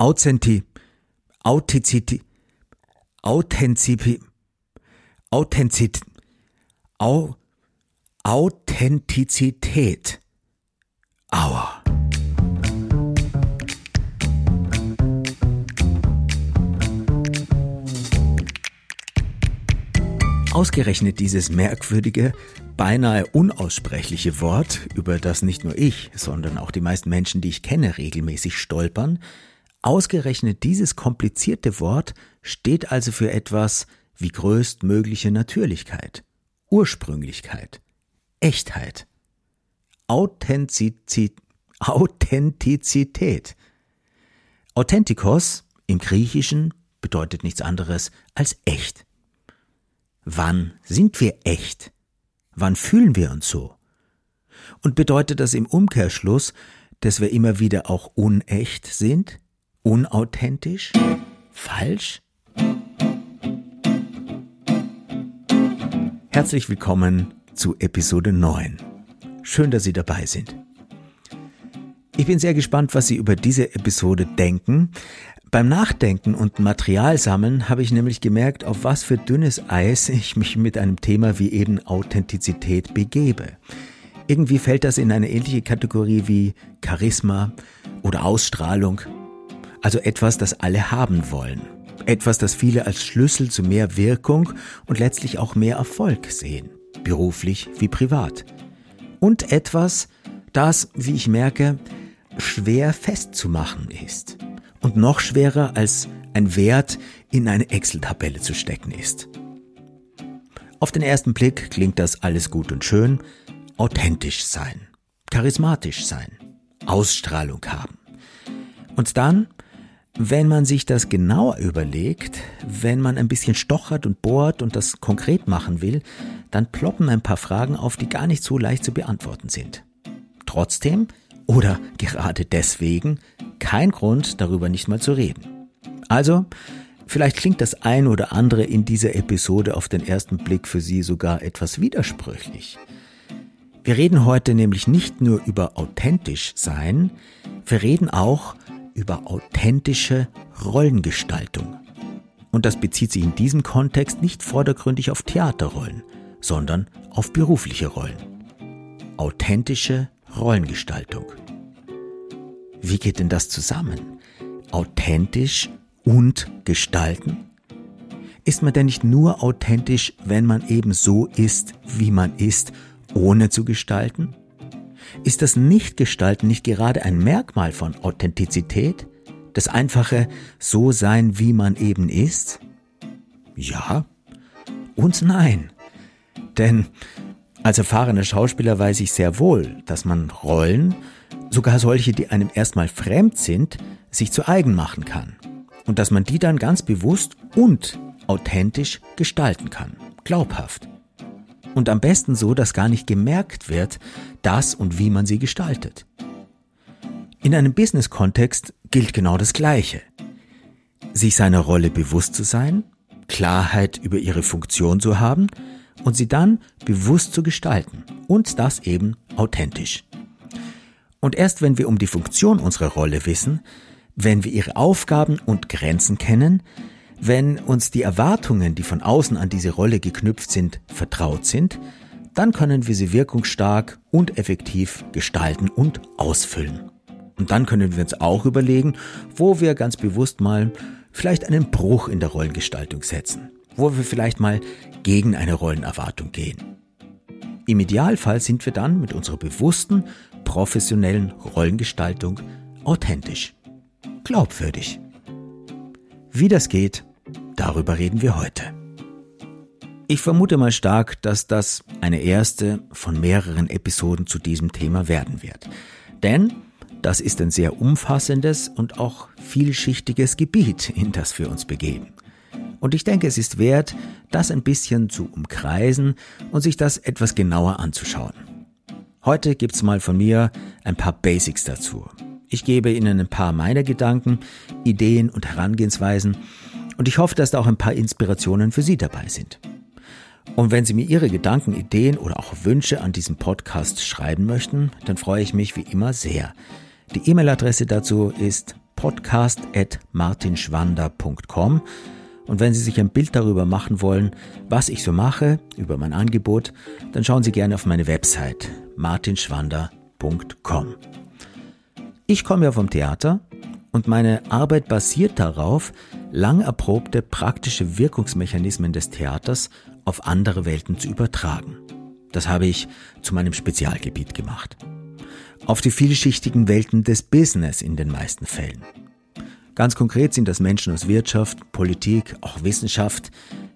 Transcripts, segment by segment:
Authenti, Authentizität, Authentizität, Authentizität, Au, Authentizität. Aua. Ausgerechnet dieses merkwürdige, beinahe unaussprechliche Wort, über das nicht nur ich, sondern auch die meisten Menschen, die ich kenne, regelmäßig stolpern, ausgerechnet dieses komplizierte Wort steht also für etwas wie größtmögliche Natürlichkeit, Ursprünglichkeit, Echtheit, Authentizität. Authentizität. Authentikos im Griechischen bedeutet nichts anderes als echt. Wann sind wir echt? Wann fühlen wir uns so? Und bedeutet das im Umkehrschluss, dass wir immer wieder auch unecht sind? Unauthentisch? Falsch? Herzlich willkommen zu Episode 9. Schön, dass Sie dabei sind. Ich bin sehr gespannt, was Sie über diese Episode denken. Beim Nachdenken und Materialsammeln habe ich nämlich gemerkt, auf was für dünnes Eis ich mich mit einem Thema wie eben Authentizität begebe. Irgendwie fällt das in eine ähnliche Kategorie wie Charisma oder Ausstrahlung. Also etwas, das alle haben wollen. Etwas, das viele als Schlüssel zu mehr Wirkung und letztlich auch mehr Erfolg sehen. Beruflich wie privat. Und etwas, das, wie ich merke, schwer festzumachen ist und noch schwerer als ein Wert in eine Excel-Tabelle zu stecken ist. Auf den ersten Blick klingt das alles gut und schön, authentisch sein, charismatisch sein, Ausstrahlung haben. Und dann, wenn man sich das genauer überlegt, wenn man ein bisschen stochert und bohrt und das konkret machen will, dann ploppen ein paar Fragen auf, die gar nicht so leicht zu beantworten sind. Trotzdem oder gerade deswegen kein Grund, darüber nicht mal zu reden. Also, vielleicht klingt das ein oder andere in dieser Episode auf den ersten Blick für Sie sogar etwas widersprüchlich. Wir reden heute nämlich nicht nur über authentisch sein, wir reden auch über authentische Rollengestaltung. Und das bezieht sich in diesem Kontext nicht vordergründig auf Theaterrollen, sondern auf berufliche Rollen. Authentische Rollengestaltung. Wie geht denn das zusammen? Authentisch und gestalten? Ist man denn nicht nur authentisch, wenn man eben so ist, wie man ist, ohne zu gestalten? Ist das Nicht-Gestalten nicht gerade ein Merkmal von Authentizität? Das einfache So sein, wie man eben ist? Ja und nein. Denn als erfahrener Schauspieler weiß ich sehr wohl, dass man Rollen, sogar solche, die einem erstmal fremd sind, sich zu eigen machen kann. Und dass man die dann ganz bewusst und authentisch gestalten kann. Glaubhaft. Und am besten so, dass gar nicht gemerkt wird, dass und wie man sie gestaltet. In einem Business-Kontext gilt genau das Gleiche. Sich seiner Rolle bewusst zu sein, Klarheit über ihre Funktion zu haben und sie dann bewusst zu gestalten und das eben authentisch. Und erst wenn wir um die Funktion unserer Rolle wissen, wenn wir ihre Aufgaben und Grenzen kennen, wenn uns die Erwartungen, die von außen an diese Rolle geknüpft sind, vertraut sind, dann können wir sie wirkungsstark und effektiv gestalten und ausfüllen. Und dann können wir uns auch überlegen, wo wir ganz bewusst mal vielleicht einen Bruch in der Rollengestaltung setzen wo wir vielleicht mal gegen eine Rollenerwartung gehen. Im Idealfall sind wir dann mit unserer bewussten, professionellen Rollengestaltung authentisch, glaubwürdig. Wie das geht, darüber reden wir heute. Ich vermute mal stark, dass das eine erste von mehreren Episoden zu diesem Thema werden wird. Denn das ist ein sehr umfassendes und auch vielschichtiges Gebiet, in das wir uns begeben. Und ich denke, es ist wert, das ein bisschen zu umkreisen und sich das etwas genauer anzuschauen. Heute gibt's mal von mir ein paar Basics dazu. Ich gebe Ihnen ein paar meiner Gedanken, Ideen und Herangehensweisen und ich hoffe, dass da auch ein paar Inspirationen für Sie dabei sind. Und wenn Sie mir Ihre Gedanken, Ideen oder auch Wünsche an diesem Podcast schreiben möchten, dann freue ich mich wie immer sehr. Die E-Mail-Adresse dazu ist podcast.martinschwander.com. Und wenn Sie sich ein Bild darüber machen wollen, was ich so mache, über mein Angebot, dann schauen Sie gerne auf meine Website martinschwander.com. Ich komme ja vom Theater und meine Arbeit basiert darauf, lang erprobte praktische Wirkungsmechanismen des Theaters auf andere Welten zu übertragen. Das habe ich zu meinem Spezialgebiet gemacht. Auf die vielschichtigen Welten des Business in den meisten Fällen. Ganz konkret sind das Menschen aus Wirtschaft, Politik, auch Wissenschaft,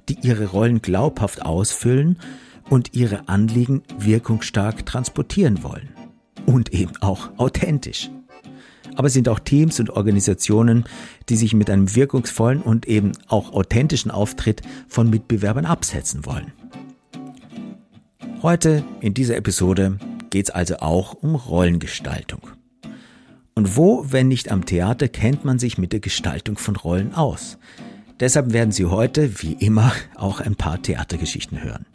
die ihre Rollen glaubhaft ausfüllen und ihre Anliegen wirkungsstark transportieren wollen. Und eben auch authentisch. Aber es sind auch Teams und Organisationen, die sich mit einem wirkungsvollen und eben auch authentischen Auftritt von Mitbewerbern absetzen wollen. Heute in dieser Episode geht es also auch um Rollengestaltung. Und wo, wenn nicht am Theater, kennt man sich mit der Gestaltung von Rollen aus? Deshalb werden Sie heute, wie immer, auch ein paar Theatergeschichten hören.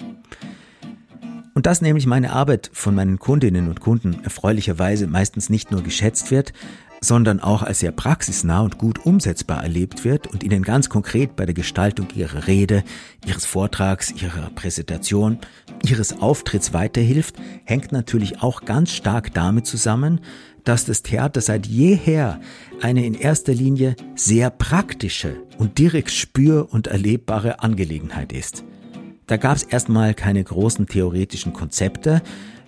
Und dass nämlich meine Arbeit von meinen Kundinnen und Kunden erfreulicherweise meistens nicht nur geschätzt wird, sondern auch als sehr praxisnah und gut umsetzbar erlebt wird und Ihnen ganz konkret bei der Gestaltung Ihrer Rede, Ihres Vortrags, Ihrer Präsentation, Ihres Auftritts weiterhilft, hängt natürlich auch ganz stark damit zusammen, dass das Theater seit jeher eine in erster Linie sehr praktische und direkt spür- und erlebbare Angelegenheit ist. Da gab es erstmal keine großen theoretischen Konzepte,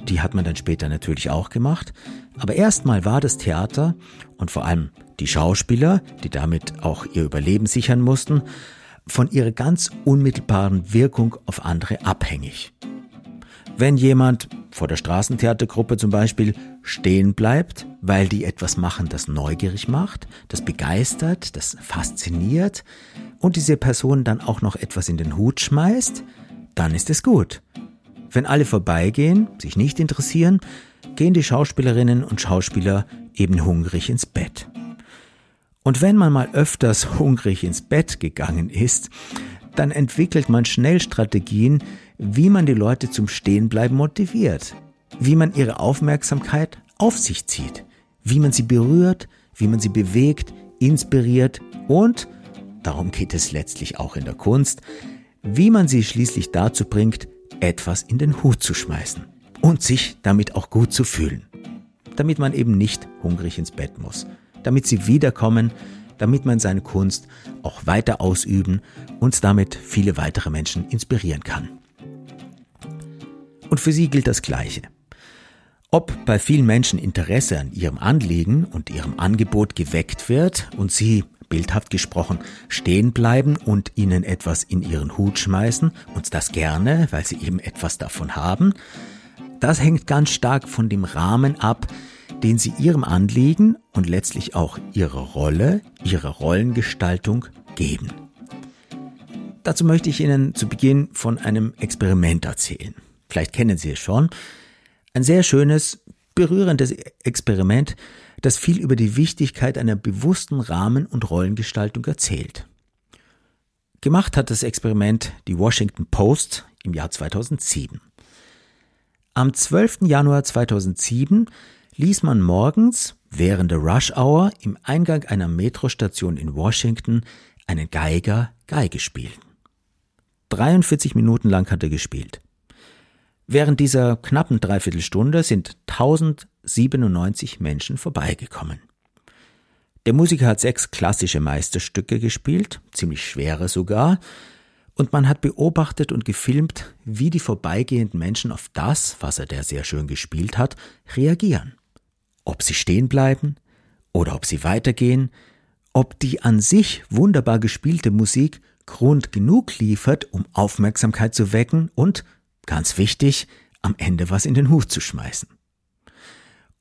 die hat man dann später natürlich auch gemacht, aber erstmal war das Theater und vor allem die Schauspieler, die damit auch ihr Überleben sichern mussten, von ihrer ganz unmittelbaren Wirkung auf andere abhängig. Wenn jemand vor der Straßentheatergruppe zum Beispiel stehen bleibt, weil die etwas machen, das neugierig macht, das begeistert, das fasziniert und diese Person dann auch noch etwas in den Hut schmeißt, dann ist es gut. Wenn alle vorbeigehen, sich nicht interessieren, gehen die Schauspielerinnen und Schauspieler eben hungrig ins Bett. Und wenn man mal öfters hungrig ins Bett gegangen ist, dann entwickelt man schnell Strategien, wie man die Leute zum Stehenbleiben motiviert, wie man ihre Aufmerksamkeit auf sich zieht, wie man sie berührt, wie man sie bewegt, inspiriert und, darum geht es letztlich auch in der Kunst, wie man sie schließlich dazu bringt, etwas in den Hut zu schmeißen und sich damit auch gut zu fühlen. Damit man eben nicht hungrig ins Bett muss. Damit sie wiederkommen, damit man seine Kunst auch weiter ausüben und damit viele weitere Menschen inspirieren kann. Und für sie gilt das Gleiche. Ob bei vielen Menschen Interesse an ihrem Anliegen und ihrem Angebot geweckt wird und sie bildhaft gesprochen, stehen bleiben und ihnen etwas in ihren Hut schmeißen, und das gerne, weil sie eben etwas davon haben, das hängt ganz stark von dem Rahmen ab, den sie ihrem Anliegen und letztlich auch ihrer Rolle, ihrer Rollengestaltung geben. Dazu möchte ich Ihnen zu Beginn von einem Experiment erzählen. Vielleicht kennen Sie es schon. Ein sehr schönes, berührendes Experiment, das viel über die Wichtigkeit einer bewussten Rahmen- und Rollengestaltung erzählt. Gemacht hat das Experiment die Washington Post im Jahr 2007. Am 12. Januar 2007 ließ man morgens während der Rush Hour im Eingang einer Metrostation in Washington einen Geiger Geige spielen. 43 Minuten lang hat er gespielt. Während dieser knappen Dreiviertelstunde sind 1097 Menschen vorbeigekommen. Der Musiker hat sechs klassische Meisterstücke gespielt, ziemlich schwere sogar, und man hat beobachtet und gefilmt, wie die vorbeigehenden Menschen auf das, was er der sehr schön gespielt hat, reagieren. Ob sie stehen bleiben oder ob sie weitergehen, ob die an sich wunderbar gespielte Musik Grund genug liefert, um Aufmerksamkeit zu wecken und Ganz wichtig, am Ende was in den Hut zu schmeißen.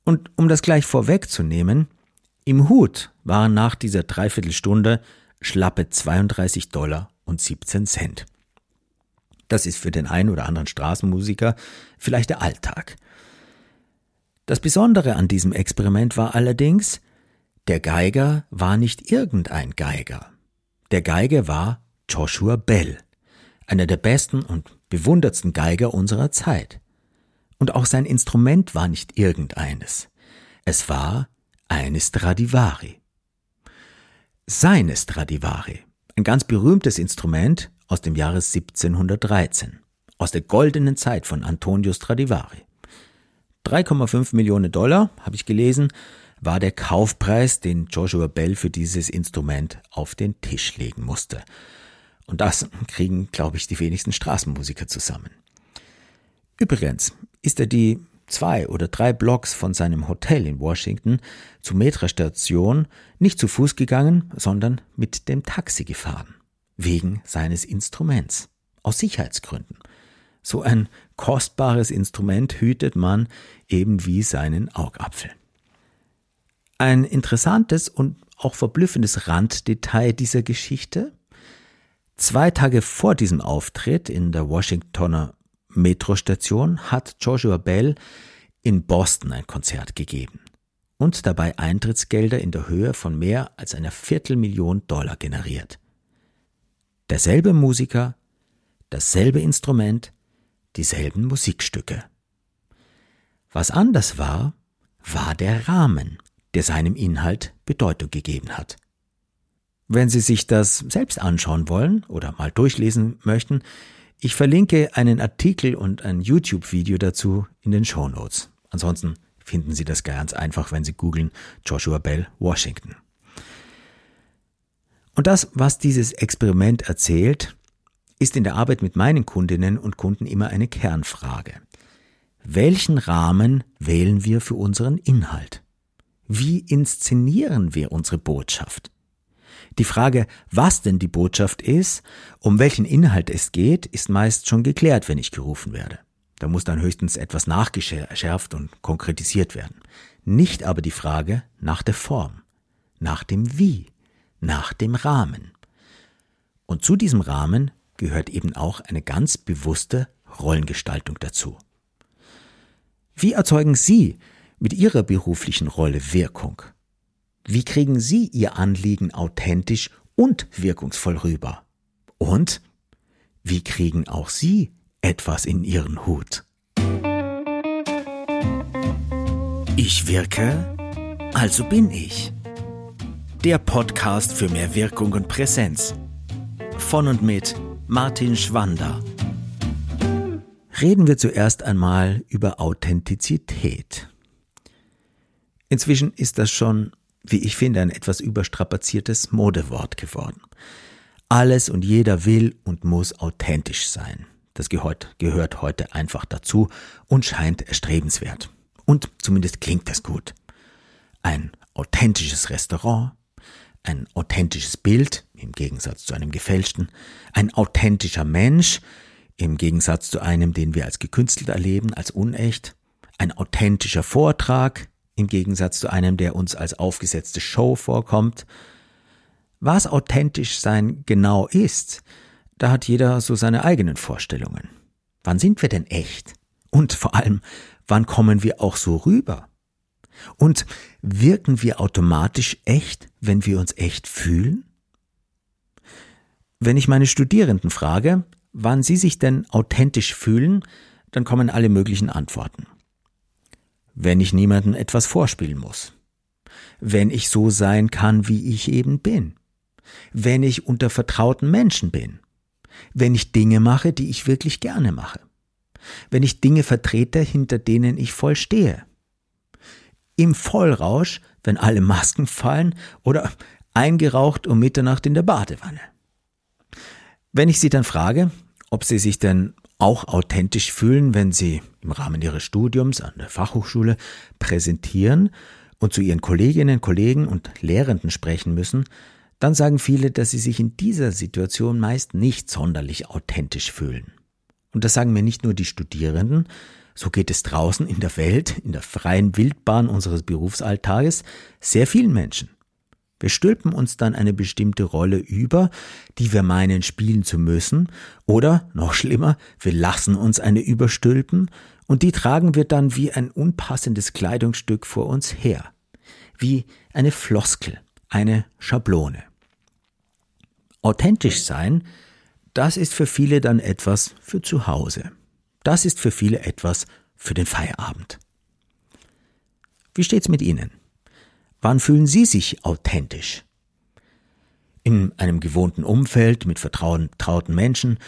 Und um das gleich vorwegzunehmen, im Hut waren nach dieser Dreiviertelstunde schlappe 32 Dollar und 17 Cent. Das ist für den einen oder anderen Straßenmusiker vielleicht der Alltag. Das Besondere an diesem Experiment war allerdings, der Geiger war nicht irgendein Geiger. Der Geiger war Joshua Bell, einer der besten und bewundertsten Geiger unserer Zeit. Und auch sein Instrument war nicht irgendeines. Es war eine Stradivari. seine Stradivari, ein ganz berühmtes Instrument aus dem Jahre 1713, aus der goldenen Zeit von Antonio Stradivari. 3,5 Millionen Dollar, habe ich gelesen, war der Kaufpreis, den Joshua Bell für dieses Instrument auf den Tisch legen musste. Und das kriegen, glaube ich, die wenigsten Straßenmusiker zusammen. Übrigens ist er die zwei oder drei Blocks von seinem Hotel in Washington zur Metrostation nicht zu Fuß gegangen, sondern mit dem Taxi gefahren. Wegen seines Instruments. Aus Sicherheitsgründen. So ein kostbares Instrument hütet man eben wie seinen Augapfel. Ein interessantes und auch verblüffendes Randdetail dieser Geschichte. Zwei Tage vor diesem Auftritt in der Washingtoner Metrostation hat Joshua Bell in Boston ein Konzert gegeben und dabei Eintrittsgelder in der Höhe von mehr als einer Viertelmillion Dollar generiert. Derselbe Musiker, dasselbe Instrument, dieselben Musikstücke. Was anders war, war der Rahmen, der seinem Inhalt Bedeutung gegeben hat. Wenn Sie sich das selbst anschauen wollen oder mal durchlesen möchten, ich verlinke einen Artikel und ein YouTube-Video dazu in den Show Notes. Ansonsten finden Sie das ganz einfach, wenn Sie googeln Joshua Bell Washington. Und das, was dieses Experiment erzählt, ist in der Arbeit mit meinen Kundinnen und Kunden immer eine Kernfrage. Welchen Rahmen wählen wir für unseren Inhalt? Wie inszenieren wir unsere Botschaft? Die Frage, was denn die Botschaft ist, um welchen Inhalt es geht, ist meist schon geklärt, wenn ich gerufen werde. Da muss dann höchstens etwas nachgeschärft und konkretisiert werden. Nicht aber die Frage nach der Form, nach dem Wie, nach dem Rahmen. Und zu diesem Rahmen gehört eben auch eine ganz bewusste Rollengestaltung dazu. Wie erzeugen Sie mit Ihrer beruflichen Rolle Wirkung? Wie kriegen Sie Ihr Anliegen authentisch und wirkungsvoll rüber? Und wie kriegen auch Sie etwas in Ihren Hut? Ich wirke, also bin ich. Der Podcast für mehr Wirkung und Präsenz. Von und mit Martin Schwander. Reden wir zuerst einmal über Authentizität. Inzwischen ist das schon wie ich finde, ein etwas überstrapaziertes Modewort geworden. Alles und jeder will und muss authentisch sein. Das gehört, gehört heute einfach dazu und scheint erstrebenswert. Und zumindest klingt das gut. Ein authentisches Restaurant, ein authentisches Bild im Gegensatz zu einem gefälschten, ein authentischer Mensch im Gegensatz zu einem, den wir als gekünstelt erleben, als unecht, ein authentischer Vortrag im Gegensatz zu einem, der uns als aufgesetzte Show vorkommt. Was authentisch sein genau ist, da hat jeder so seine eigenen Vorstellungen. Wann sind wir denn echt? Und vor allem, wann kommen wir auch so rüber? Und wirken wir automatisch echt, wenn wir uns echt fühlen? Wenn ich meine Studierenden frage, wann sie sich denn authentisch fühlen, dann kommen alle möglichen Antworten wenn ich niemandem etwas vorspielen muss, wenn ich so sein kann, wie ich eben bin, wenn ich unter vertrauten Menschen bin, wenn ich Dinge mache, die ich wirklich gerne mache, wenn ich Dinge vertrete, hinter denen ich voll stehe, im Vollrausch, wenn alle Masken fallen oder eingeraucht um Mitternacht in der Badewanne. Wenn ich Sie dann frage, ob Sie sich denn auch authentisch fühlen, wenn sie im Rahmen ihres Studiums an der Fachhochschule präsentieren und zu ihren Kolleginnen, Kollegen und Lehrenden sprechen müssen, dann sagen viele, dass sie sich in dieser Situation meist nicht sonderlich authentisch fühlen. Und das sagen mir nicht nur die Studierenden, so geht es draußen in der Welt, in der freien Wildbahn unseres Berufsalltages, sehr vielen Menschen. Wir stülpen uns dann eine bestimmte Rolle über, die wir meinen spielen zu müssen, oder, noch schlimmer, wir lassen uns eine überstülpen, und die tragen wir dann wie ein unpassendes Kleidungsstück vor uns her, wie eine Floskel, eine Schablone. Authentisch sein, das ist für viele dann etwas für zu Hause. Das ist für viele etwas für den Feierabend. Wie steht's mit Ihnen? Wann fühlen Sie sich authentisch? einem gewohnten Umfeld mit vertrauten Menschen,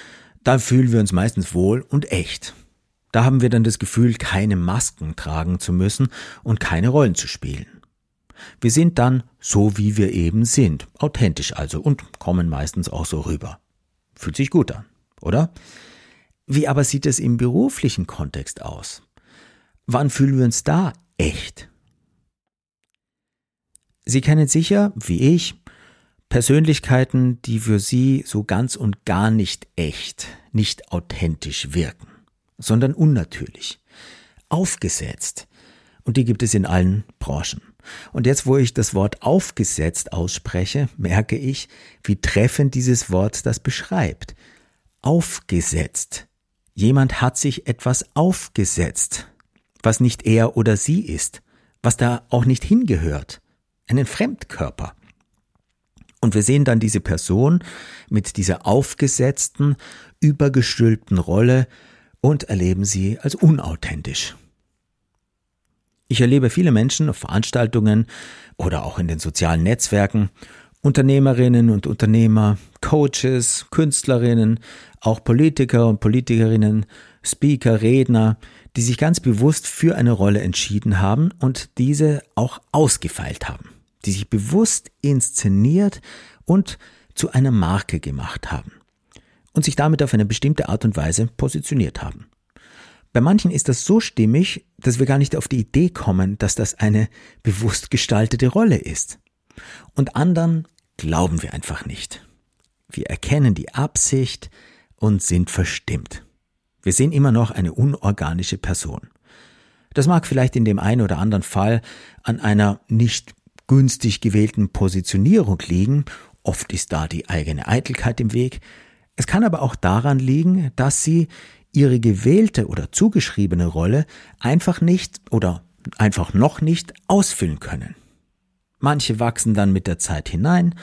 da fühlen wir uns meistens wohl und echt. Da haben wir dann das Gefühl, keine Masken tragen zu müssen und keine Rollen zu spielen. Wir sind dann so, wie wir eben sind, authentisch also und kommen meistens auch so rüber. Fühlt sich gut an, oder? Wie aber sieht es im beruflichen Kontext aus? Wann fühlen wir uns da echt? Sie kennen sicher, wie ich, Persönlichkeiten, die für Sie so ganz und gar nicht echt, nicht authentisch wirken, sondern unnatürlich, aufgesetzt. Und die gibt es in allen Branchen. Und jetzt, wo ich das Wort aufgesetzt ausspreche, merke ich, wie treffend dieses Wort das beschreibt. Aufgesetzt. Jemand hat sich etwas aufgesetzt, was nicht er oder sie ist, was da auch nicht hingehört. Einen Fremdkörper. Und wir sehen dann diese Person mit dieser aufgesetzten, übergestülpten Rolle und erleben sie als unauthentisch. Ich erlebe viele Menschen auf Veranstaltungen oder auch in den sozialen Netzwerken, Unternehmerinnen und Unternehmer, Coaches, Künstlerinnen, auch Politiker und Politikerinnen, Speaker, Redner, die sich ganz bewusst für eine Rolle entschieden haben und diese auch ausgefeilt haben die sich bewusst inszeniert und zu einer Marke gemacht haben und sich damit auf eine bestimmte Art und Weise positioniert haben. Bei manchen ist das so stimmig, dass wir gar nicht auf die Idee kommen, dass das eine bewusst gestaltete Rolle ist. Und anderen glauben wir einfach nicht. Wir erkennen die Absicht und sind verstimmt. Wir sehen immer noch eine unorganische Person. Das mag vielleicht in dem einen oder anderen Fall an einer nicht günstig gewählten Positionierung liegen, oft ist da die eigene Eitelkeit im Weg, es kann aber auch daran liegen, dass sie ihre gewählte oder zugeschriebene Rolle einfach nicht oder einfach noch nicht ausfüllen können. Manche wachsen dann mit der Zeit hinein,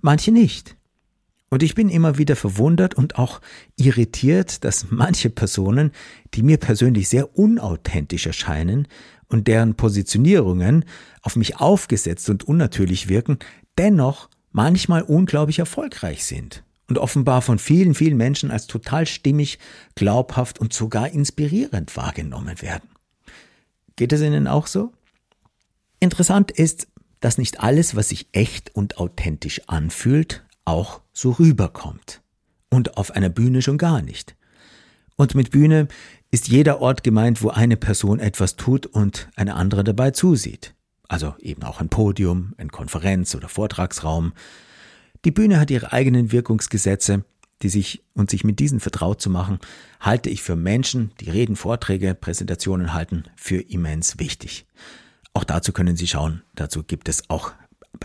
manche nicht. Und ich bin immer wieder verwundert und auch irritiert, dass manche Personen, die mir persönlich sehr unauthentisch erscheinen, und deren Positionierungen auf mich aufgesetzt und unnatürlich wirken, dennoch manchmal unglaublich erfolgreich sind und offenbar von vielen, vielen Menschen als total stimmig, glaubhaft und sogar inspirierend wahrgenommen werden. Geht es Ihnen auch so? Interessant ist, dass nicht alles, was sich echt und authentisch anfühlt, auch so rüberkommt. Und auf einer Bühne schon gar nicht. Und mit Bühne ist jeder Ort gemeint, wo eine Person etwas tut und eine andere dabei zusieht. Also eben auch ein Podium, ein Konferenz- oder Vortragsraum. Die Bühne hat ihre eigenen Wirkungsgesetze, die sich und sich mit diesen vertraut zu machen, halte ich für Menschen, die Reden, Vorträge, Präsentationen halten, für immens wichtig. Auch dazu können Sie schauen, dazu gibt es auch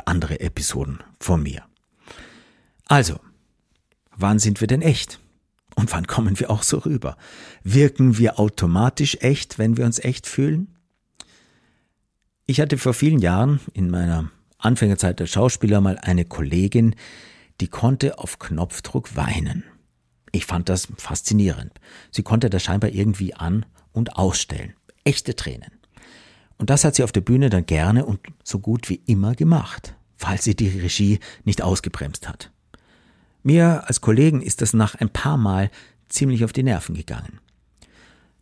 andere Episoden von mir. Also, wann sind wir denn echt? Und wann kommen wir auch so rüber? Wirken wir automatisch echt, wenn wir uns echt fühlen? Ich hatte vor vielen Jahren in meiner Anfängerzeit als Schauspieler mal eine Kollegin, die konnte auf Knopfdruck weinen. Ich fand das faszinierend. Sie konnte das scheinbar irgendwie an und ausstellen. Echte Tränen. Und das hat sie auf der Bühne dann gerne und so gut wie immer gemacht, falls sie die Regie nicht ausgebremst hat. Mir als Kollegen ist das nach ein paar Mal ziemlich auf die Nerven gegangen.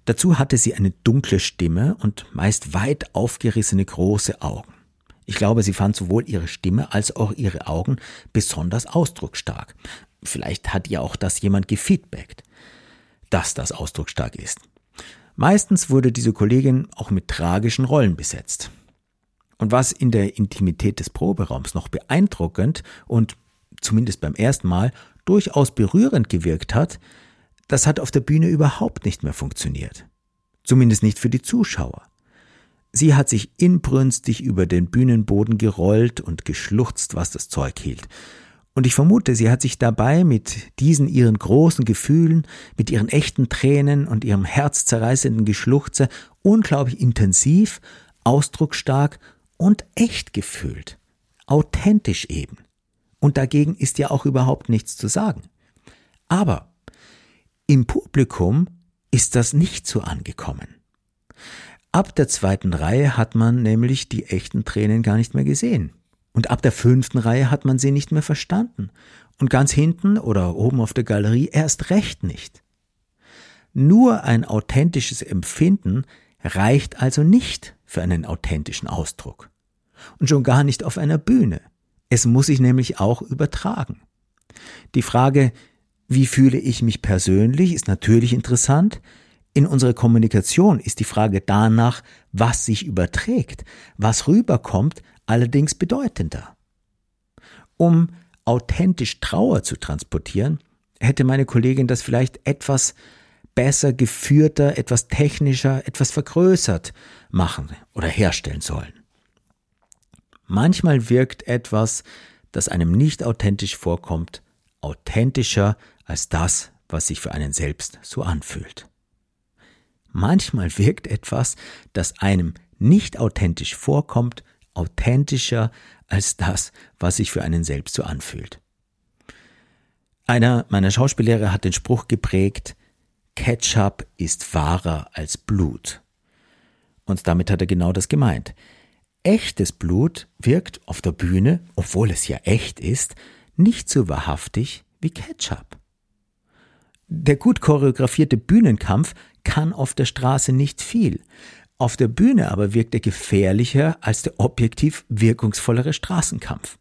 Dazu hatte sie eine dunkle Stimme und meist weit aufgerissene große Augen. Ich glaube, sie fand sowohl ihre Stimme als auch ihre Augen besonders ausdrucksstark. Vielleicht hat ihr auch das jemand gefeedbackt, dass das ausdrucksstark ist. Meistens wurde diese Kollegin auch mit tragischen Rollen besetzt. Und was in der Intimität des Proberaums noch beeindruckend und zumindest beim ersten Mal, durchaus berührend gewirkt hat, das hat auf der Bühne überhaupt nicht mehr funktioniert. Zumindest nicht für die Zuschauer. Sie hat sich inbrünstig über den Bühnenboden gerollt und geschluchzt, was das Zeug hielt. Und ich vermute, sie hat sich dabei mit diesen ihren großen Gefühlen, mit ihren echten Tränen und ihrem herzzerreißenden Geschluchze unglaublich intensiv, ausdrucksstark und echt gefühlt. Authentisch eben und dagegen ist ja auch überhaupt nichts zu sagen. Aber im Publikum ist das nicht so angekommen. Ab der zweiten Reihe hat man nämlich die echten Tränen gar nicht mehr gesehen. Und ab der fünften Reihe hat man sie nicht mehr verstanden. Und ganz hinten oder oben auf der Galerie erst recht nicht. Nur ein authentisches Empfinden reicht also nicht für einen authentischen Ausdruck. Und schon gar nicht auf einer Bühne. Es muss sich nämlich auch übertragen. Die Frage, wie fühle ich mich persönlich, ist natürlich interessant. In unserer Kommunikation ist die Frage danach, was sich überträgt, was rüberkommt, allerdings bedeutender. Um authentisch Trauer zu transportieren, hätte meine Kollegin das vielleicht etwas besser geführter, etwas technischer, etwas vergrößert machen oder herstellen sollen. Manchmal wirkt etwas, das einem nicht authentisch vorkommt, authentischer als das, was sich für einen selbst so anfühlt. Manchmal wirkt etwas, das einem nicht authentisch vorkommt, authentischer als das, was sich für einen selbst so anfühlt. Einer meiner Schauspiellehrer hat den Spruch geprägt, Ketchup ist wahrer als Blut. Und damit hat er genau das gemeint. Echtes Blut wirkt auf der Bühne, obwohl es ja echt ist, nicht so wahrhaftig wie Ketchup. Der gut choreografierte Bühnenkampf kann auf der Straße nicht viel. Auf der Bühne aber wirkt er gefährlicher als der objektiv wirkungsvollere Straßenkampf.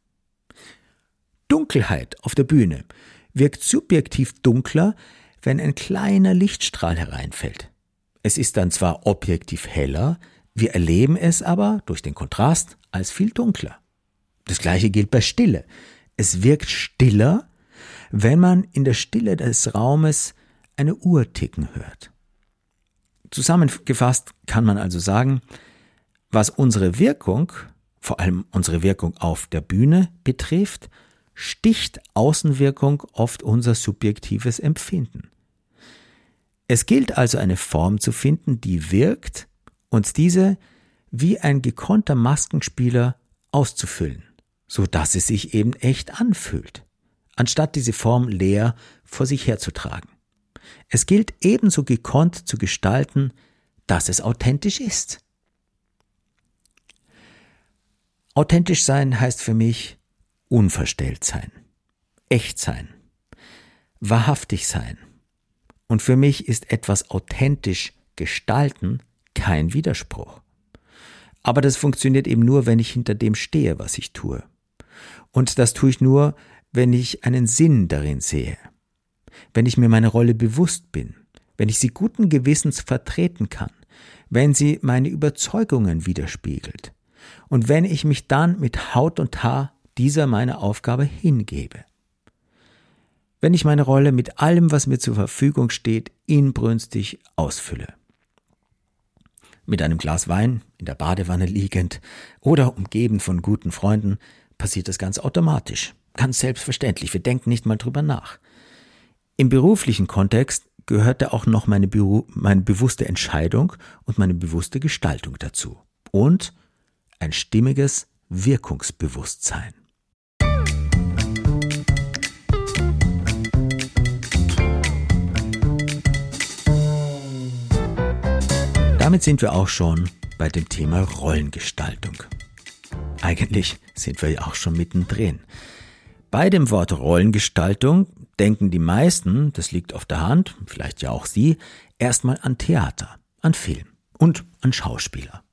Dunkelheit auf der Bühne wirkt subjektiv dunkler, wenn ein kleiner Lichtstrahl hereinfällt. Es ist dann zwar objektiv heller, wir erleben es aber durch den Kontrast als viel dunkler. Das gleiche gilt bei Stille. Es wirkt stiller, wenn man in der Stille des Raumes eine Uhr ticken hört. Zusammengefasst kann man also sagen, was unsere Wirkung, vor allem unsere Wirkung auf der Bühne betrifft, sticht Außenwirkung oft unser subjektives Empfinden. Es gilt also eine Form zu finden, die wirkt und diese wie ein gekonnter Maskenspieler auszufüllen, so dass es sich eben echt anfühlt, anstatt diese Form leer vor sich herzutragen. Es gilt ebenso gekonnt zu gestalten, dass es authentisch ist. Authentisch sein heißt für mich unverstellt sein, echt sein, wahrhaftig sein, und für mich ist etwas authentisch gestalten kein Widerspruch. Aber das funktioniert eben nur, wenn ich hinter dem stehe, was ich tue. Und das tue ich nur, wenn ich einen Sinn darin sehe. Wenn ich mir meine Rolle bewusst bin. Wenn ich sie guten Gewissens vertreten kann. Wenn sie meine Überzeugungen widerspiegelt. Und wenn ich mich dann mit Haut und Haar dieser meiner Aufgabe hingebe wenn ich meine Rolle mit allem, was mir zur Verfügung steht, inbrünstig ausfülle. Mit einem Glas Wein in der Badewanne liegend oder umgeben von guten Freunden passiert das ganz automatisch, ganz selbstverständlich. Wir denken nicht mal drüber nach. Im beruflichen Kontext gehörte auch noch meine, Büro, meine bewusste Entscheidung und meine bewusste Gestaltung dazu. Und ein stimmiges Wirkungsbewusstsein. Damit sind wir auch schon bei dem Thema Rollengestaltung. Eigentlich sind wir ja auch schon mittendrin. Bei dem Wort Rollengestaltung denken die meisten, das liegt auf der Hand, vielleicht ja auch Sie, erstmal an Theater, an Film und an Schauspieler.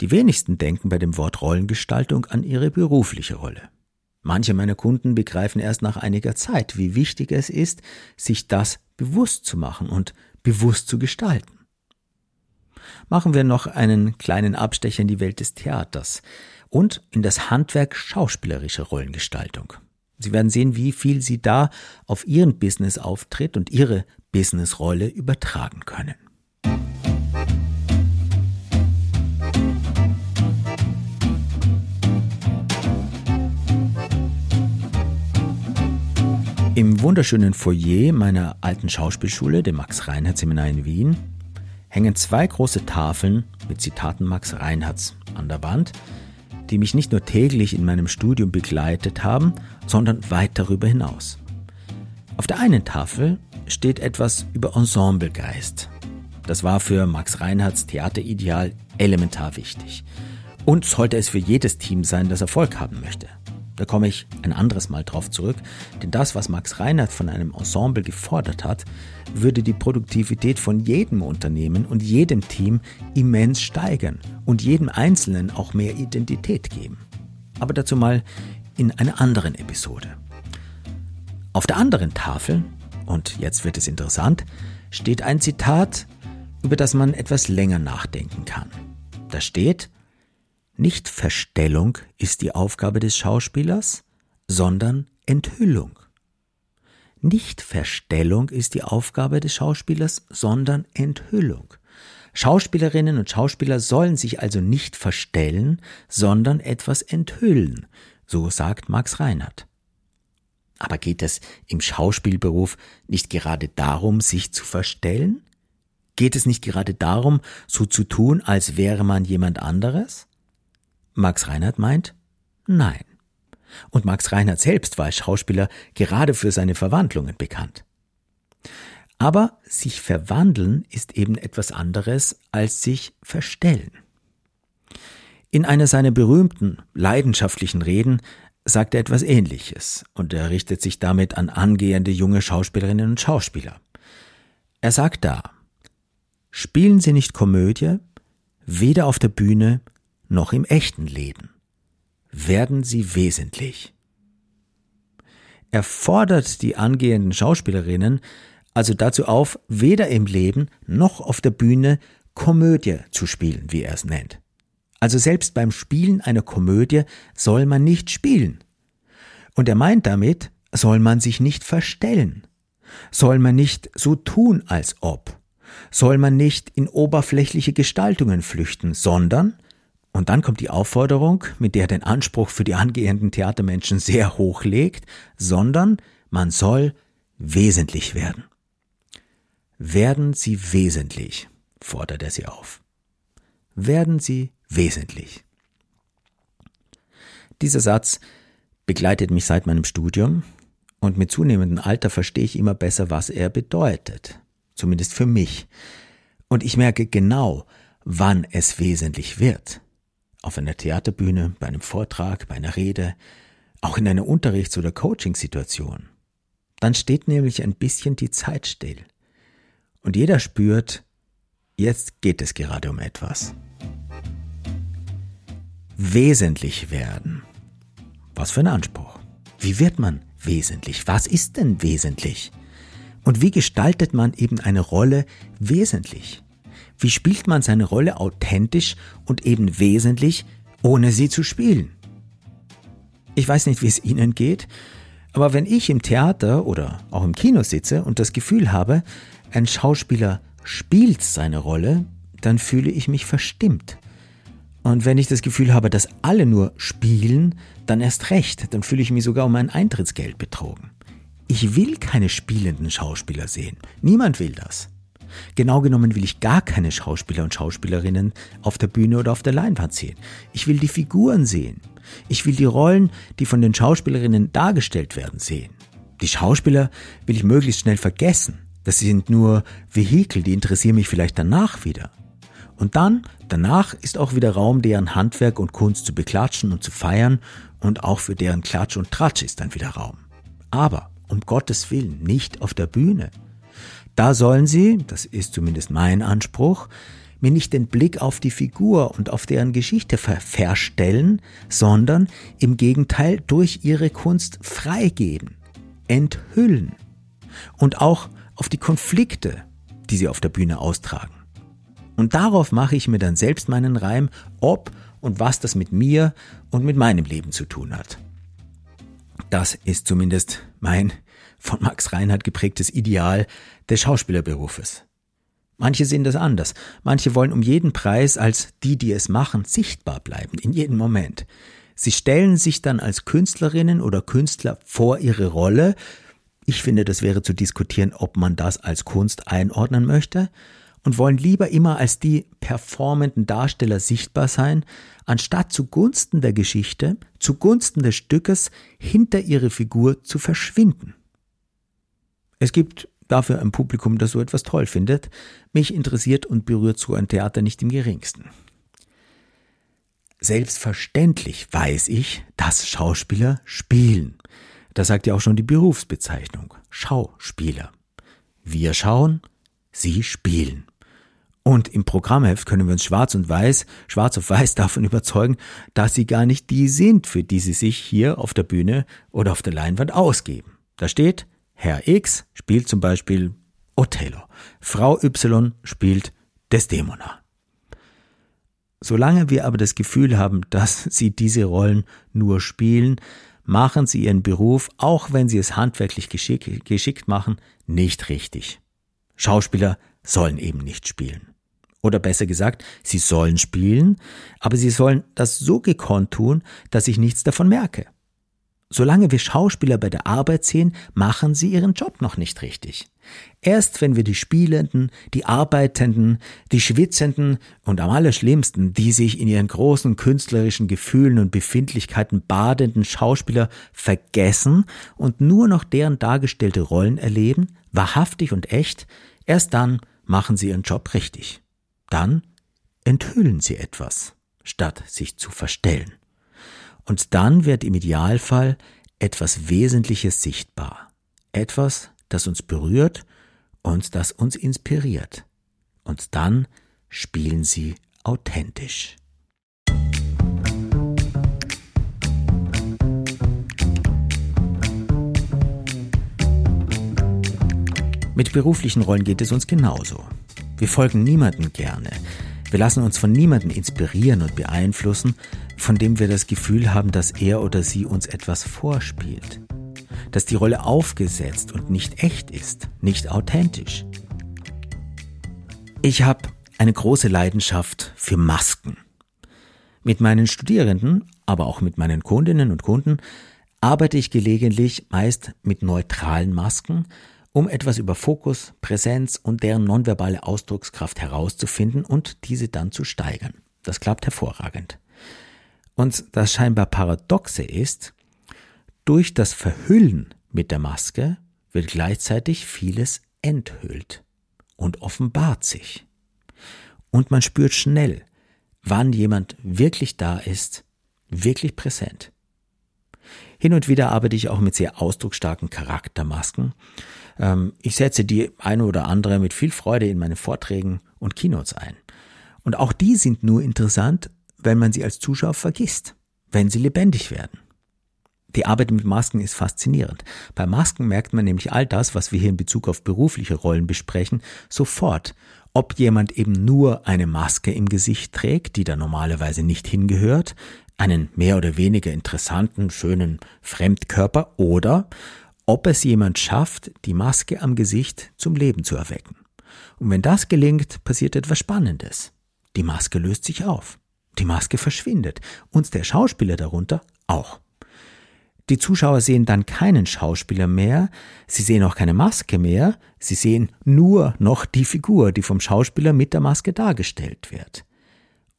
Die wenigsten denken bei dem Wort Rollengestaltung an ihre berufliche Rolle. Manche meiner Kunden begreifen erst nach einiger Zeit, wie wichtig es ist, sich das bewusst zu machen und bewusst zu gestalten machen wir noch einen kleinen Abstecher in die Welt des Theaters und in das Handwerk schauspielerischer Rollengestaltung. Sie werden sehen, wie viel Sie da auf Ihren Businessauftritt und Ihre Businessrolle übertragen können. Im wunderschönen Foyer meiner alten Schauspielschule, dem Max-Reinhardt-Seminar in Wien, hängen zwei große Tafeln mit Zitaten Max Reinhardts an der Wand, die mich nicht nur täglich in meinem Studium begleitet haben, sondern weit darüber hinaus. Auf der einen Tafel steht etwas über Ensemblegeist. Das war für Max Reinhardts Theaterideal elementar wichtig. Und sollte es für jedes Team sein, das Erfolg haben möchte. Da komme ich ein anderes Mal drauf zurück, denn das, was Max Reinhardt von einem Ensemble gefordert hat, würde die Produktivität von jedem Unternehmen und jedem Team immens steigern und jedem Einzelnen auch mehr Identität geben. Aber dazu mal in einer anderen Episode. Auf der anderen Tafel, und jetzt wird es interessant, steht ein Zitat, über das man etwas länger nachdenken kann. Da steht, nicht Verstellung ist die Aufgabe des Schauspielers, sondern Enthüllung. Nicht Verstellung ist die Aufgabe des Schauspielers, sondern Enthüllung. Schauspielerinnen und Schauspieler sollen sich also nicht verstellen, sondern etwas enthüllen, so sagt Max Reinhardt. Aber geht es im Schauspielberuf nicht gerade darum, sich zu verstellen? Geht es nicht gerade darum, so zu tun, als wäre man jemand anderes? Max Reinhardt meint, nein. Und Max Reinhardt selbst war als Schauspieler gerade für seine Verwandlungen bekannt. Aber sich verwandeln ist eben etwas anderes als sich verstellen. In einer seiner berühmten, leidenschaftlichen Reden sagt er etwas Ähnliches und er richtet sich damit an angehende junge Schauspielerinnen und Schauspieler. Er sagt da, spielen Sie nicht Komödie, weder auf der Bühne noch im echten Leben. Werden Sie wesentlich. Er fordert die angehenden Schauspielerinnen also dazu auf, weder im Leben noch auf der Bühne Komödie zu spielen, wie er es nennt. Also selbst beim Spielen einer Komödie soll man nicht spielen. Und er meint damit, soll man sich nicht verstellen. Soll man nicht so tun, als ob. Soll man nicht in oberflächliche Gestaltungen flüchten, sondern und dann kommt die Aufforderung, mit der er den Anspruch für die angehenden Theatermenschen sehr hoch legt, sondern man soll wesentlich werden. Werden Sie wesentlich, fordert er sie auf. Werden Sie wesentlich. Dieser Satz begleitet mich seit meinem Studium und mit zunehmendem Alter verstehe ich immer besser, was er bedeutet. Zumindest für mich. Und ich merke genau, wann es wesentlich wird auf einer Theaterbühne, bei einem Vortrag, bei einer Rede, auch in einer Unterrichts- oder Coachingsituation. Dann steht nämlich ein bisschen die Zeit still. Und jeder spürt, jetzt geht es gerade um etwas. Wesentlich werden. Was für ein Anspruch. Wie wird man wesentlich? Was ist denn wesentlich? Und wie gestaltet man eben eine Rolle wesentlich? Wie spielt man seine Rolle authentisch und eben wesentlich, ohne sie zu spielen? Ich weiß nicht, wie es Ihnen geht, aber wenn ich im Theater oder auch im Kino sitze und das Gefühl habe, ein Schauspieler spielt seine Rolle, dann fühle ich mich verstimmt. Und wenn ich das Gefühl habe, dass alle nur spielen, dann erst recht, dann fühle ich mich sogar um mein Eintrittsgeld betrogen. Ich will keine spielenden Schauspieler sehen. Niemand will das. Genau genommen will ich gar keine Schauspieler und Schauspielerinnen auf der Bühne oder auf der Leinwand sehen. Ich will die Figuren sehen. Ich will die Rollen, die von den Schauspielerinnen dargestellt werden, sehen. Die Schauspieler will ich möglichst schnell vergessen. Das sind nur Vehikel, die interessieren mich vielleicht danach wieder. Und dann, danach ist auch wieder Raum, deren Handwerk und Kunst zu beklatschen und zu feiern und auch für deren Klatsch und Tratsch ist dann wieder Raum. Aber, um Gottes Willen, nicht auf der Bühne. Da sollen sie, das ist zumindest mein Anspruch, mir nicht den Blick auf die Figur und auf deren Geschichte ver verstellen, sondern im Gegenteil durch ihre Kunst freigeben, enthüllen und auch auf die Konflikte, die sie auf der Bühne austragen. Und darauf mache ich mir dann selbst meinen Reim, ob und was das mit mir und mit meinem Leben zu tun hat. Das ist zumindest mein von Max Reinhardt geprägtes Ideal des Schauspielerberufes. Manche sehen das anders. Manche wollen um jeden Preis als die, die es machen, sichtbar bleiben, in jedem Moment. Sie stellen sich dann als Künstlerinnen oder Künstler vor ihre Rolle. Ich finde, das wäre zu diskutieren, ob man das als Kunst einordnen möchte und wollen lieber immer als die performenden Darsteller sichtbar sein, anstatt zugunsten der Geschichte, zugunsten des Stückes hinter ihre Figur zu verschwinden. Es gibt dafür ein Publikum, das so etwas toll findet. Mich interessiert und berührt so ein Theater nicht im geringsten. Selbstverständlich weiß ich, dass Schauspieler spielen. Das sagt ja auch schon die Berufsbezeichnung. Schauspieler. Wir schauen, sie spielen. Und im Programmheft können wir uns schwarz und weiß, schwarz auf weiß davon überzeugen, dass sie gar nicht die sind, für die sie sich hier auf der Bühne oder auf der Leinwand ausgeben. Da steht, Herr X spielt zum Beispiel Othello, Frau Y spielt Desdemona. Solange wir aber das Gefühl haben, dass sie diese Rollen nur spielen, machen sie ihren Beruf, auch wenn sie es handwerklich geschick, geschickt machen, nicht richtig. Schauspieler sollen eben nicht spielen. Oder besser gesagt, sie sollen spielen, aber sie sollen das so gekonnt tun, dass ich nichts davon merke. Solange wir Schauspieler bei der Arbeit sehen, machen sie ihren Job noch nicht richtig. Erst wenn wir die Spielenden, die Arbeitenden, die Schwitzenden und am allerschlimmsten die sich in ihren großen künstlerischen Gefühlen und Befindlichkeiten badenden Schauspieler vergessen und nur noch deren dargestellte Rollen erleben, wahrhaftig und echt, erst dann machen sie ihren Job richtig. Dann enthüllen sie etwas, statt sich zu verstellen. Und dann wird im Idealfall etwas Wesentliches sichtbar. Etwas, das uns berührt und das uns inspiriert. Und dann spielen sie authentisch. Mit beruflichen Rollen geht es uns genauso. Wir folgen niemanden gerne. Wir lassen uns von niemanden inspirieren und beeinflussen, von dem wir das Gefühl haben, dass er oder sie uns etwas vorspielt. Dass die Rolle aufgesetzt und nicht echt ist, nicht authentisch. Ich habe eine große Leidenschaft für Masken. Mit meinen Studierenden, aber auch mit meinen Kundinnen und Kunden arbeite ich gelegentlich meist mit neutralen Masken, um etwas über Fokus, Präsenz und deren nonverbale Ausdruckskraft herauszufinden und diese dann zu steigern. Das klappt hervorragend. Und das scheinbar Paradoxe ist, durch das Verhüllen mit der Maske wird gleichzeitig vieles enthüllt und offenbart sich. Und man spürt schnell, wann jemand wirklich da ist, wirklich präsent. Hin und wieder arbeite ich auch mit sehr ausdrucksstarken Charaktermasken. Ähm, ich setze die eine oder andere mit viel Freude in meine Vorträgen und Keynotes ein. Und auch die sind nur interessant, wenn man sie als Zuschauer vergisst, wenn sie lebendig werden. Die Arbeit mit Masken ist faszinierend. Bei Masken merkt man nämlich all das, was wir hier in Bezug auf berufliche Rollen besprechen, sofort. Ob jemand eben nur eine Maske im Gesicht trägt, die da normalerweise nicht hingehört, einen mehr oder weniger interessanten, schönen Fremdkörper, oder ob es jemand schafft, die Maske am Gesicht zum Leben zu erwecken. Und wenn das gelingt, passiert etwas Spannendes. Die Maske löst sich auf. Die Maske verschwindet und der Schauspieler darunter auch. Die Zuschauer sehen dann keinen Schauspieler mehr, sie sehen auch keine Maske mehr, sie sehen nur noch die Figur, die vom Schauspieler mit der Maske dargestellt wird.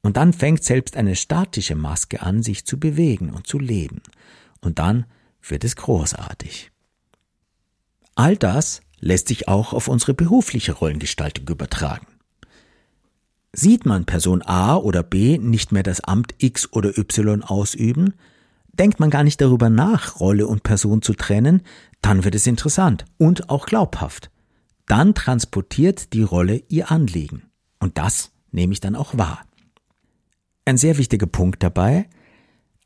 Und dann fängt selbst eine statische Maske an, sich zu bewegen und zu leben. Und dann wird es großartig. All das lässt sich auch auf unsere berufliche Rollengestaltung übertragen. Sieht man Person A oder B nicht mehr das Amt X oder Y ausüben, denkt man gar nicht darüber nach, Rolle und Person zu trennen, dann wird es interessant und auch glaubhaft. Dann transportiert die Rolle ihr Anliegen. Und das nehme ich dann auch wahr. Ein sehr wichtiger Punkt dabei,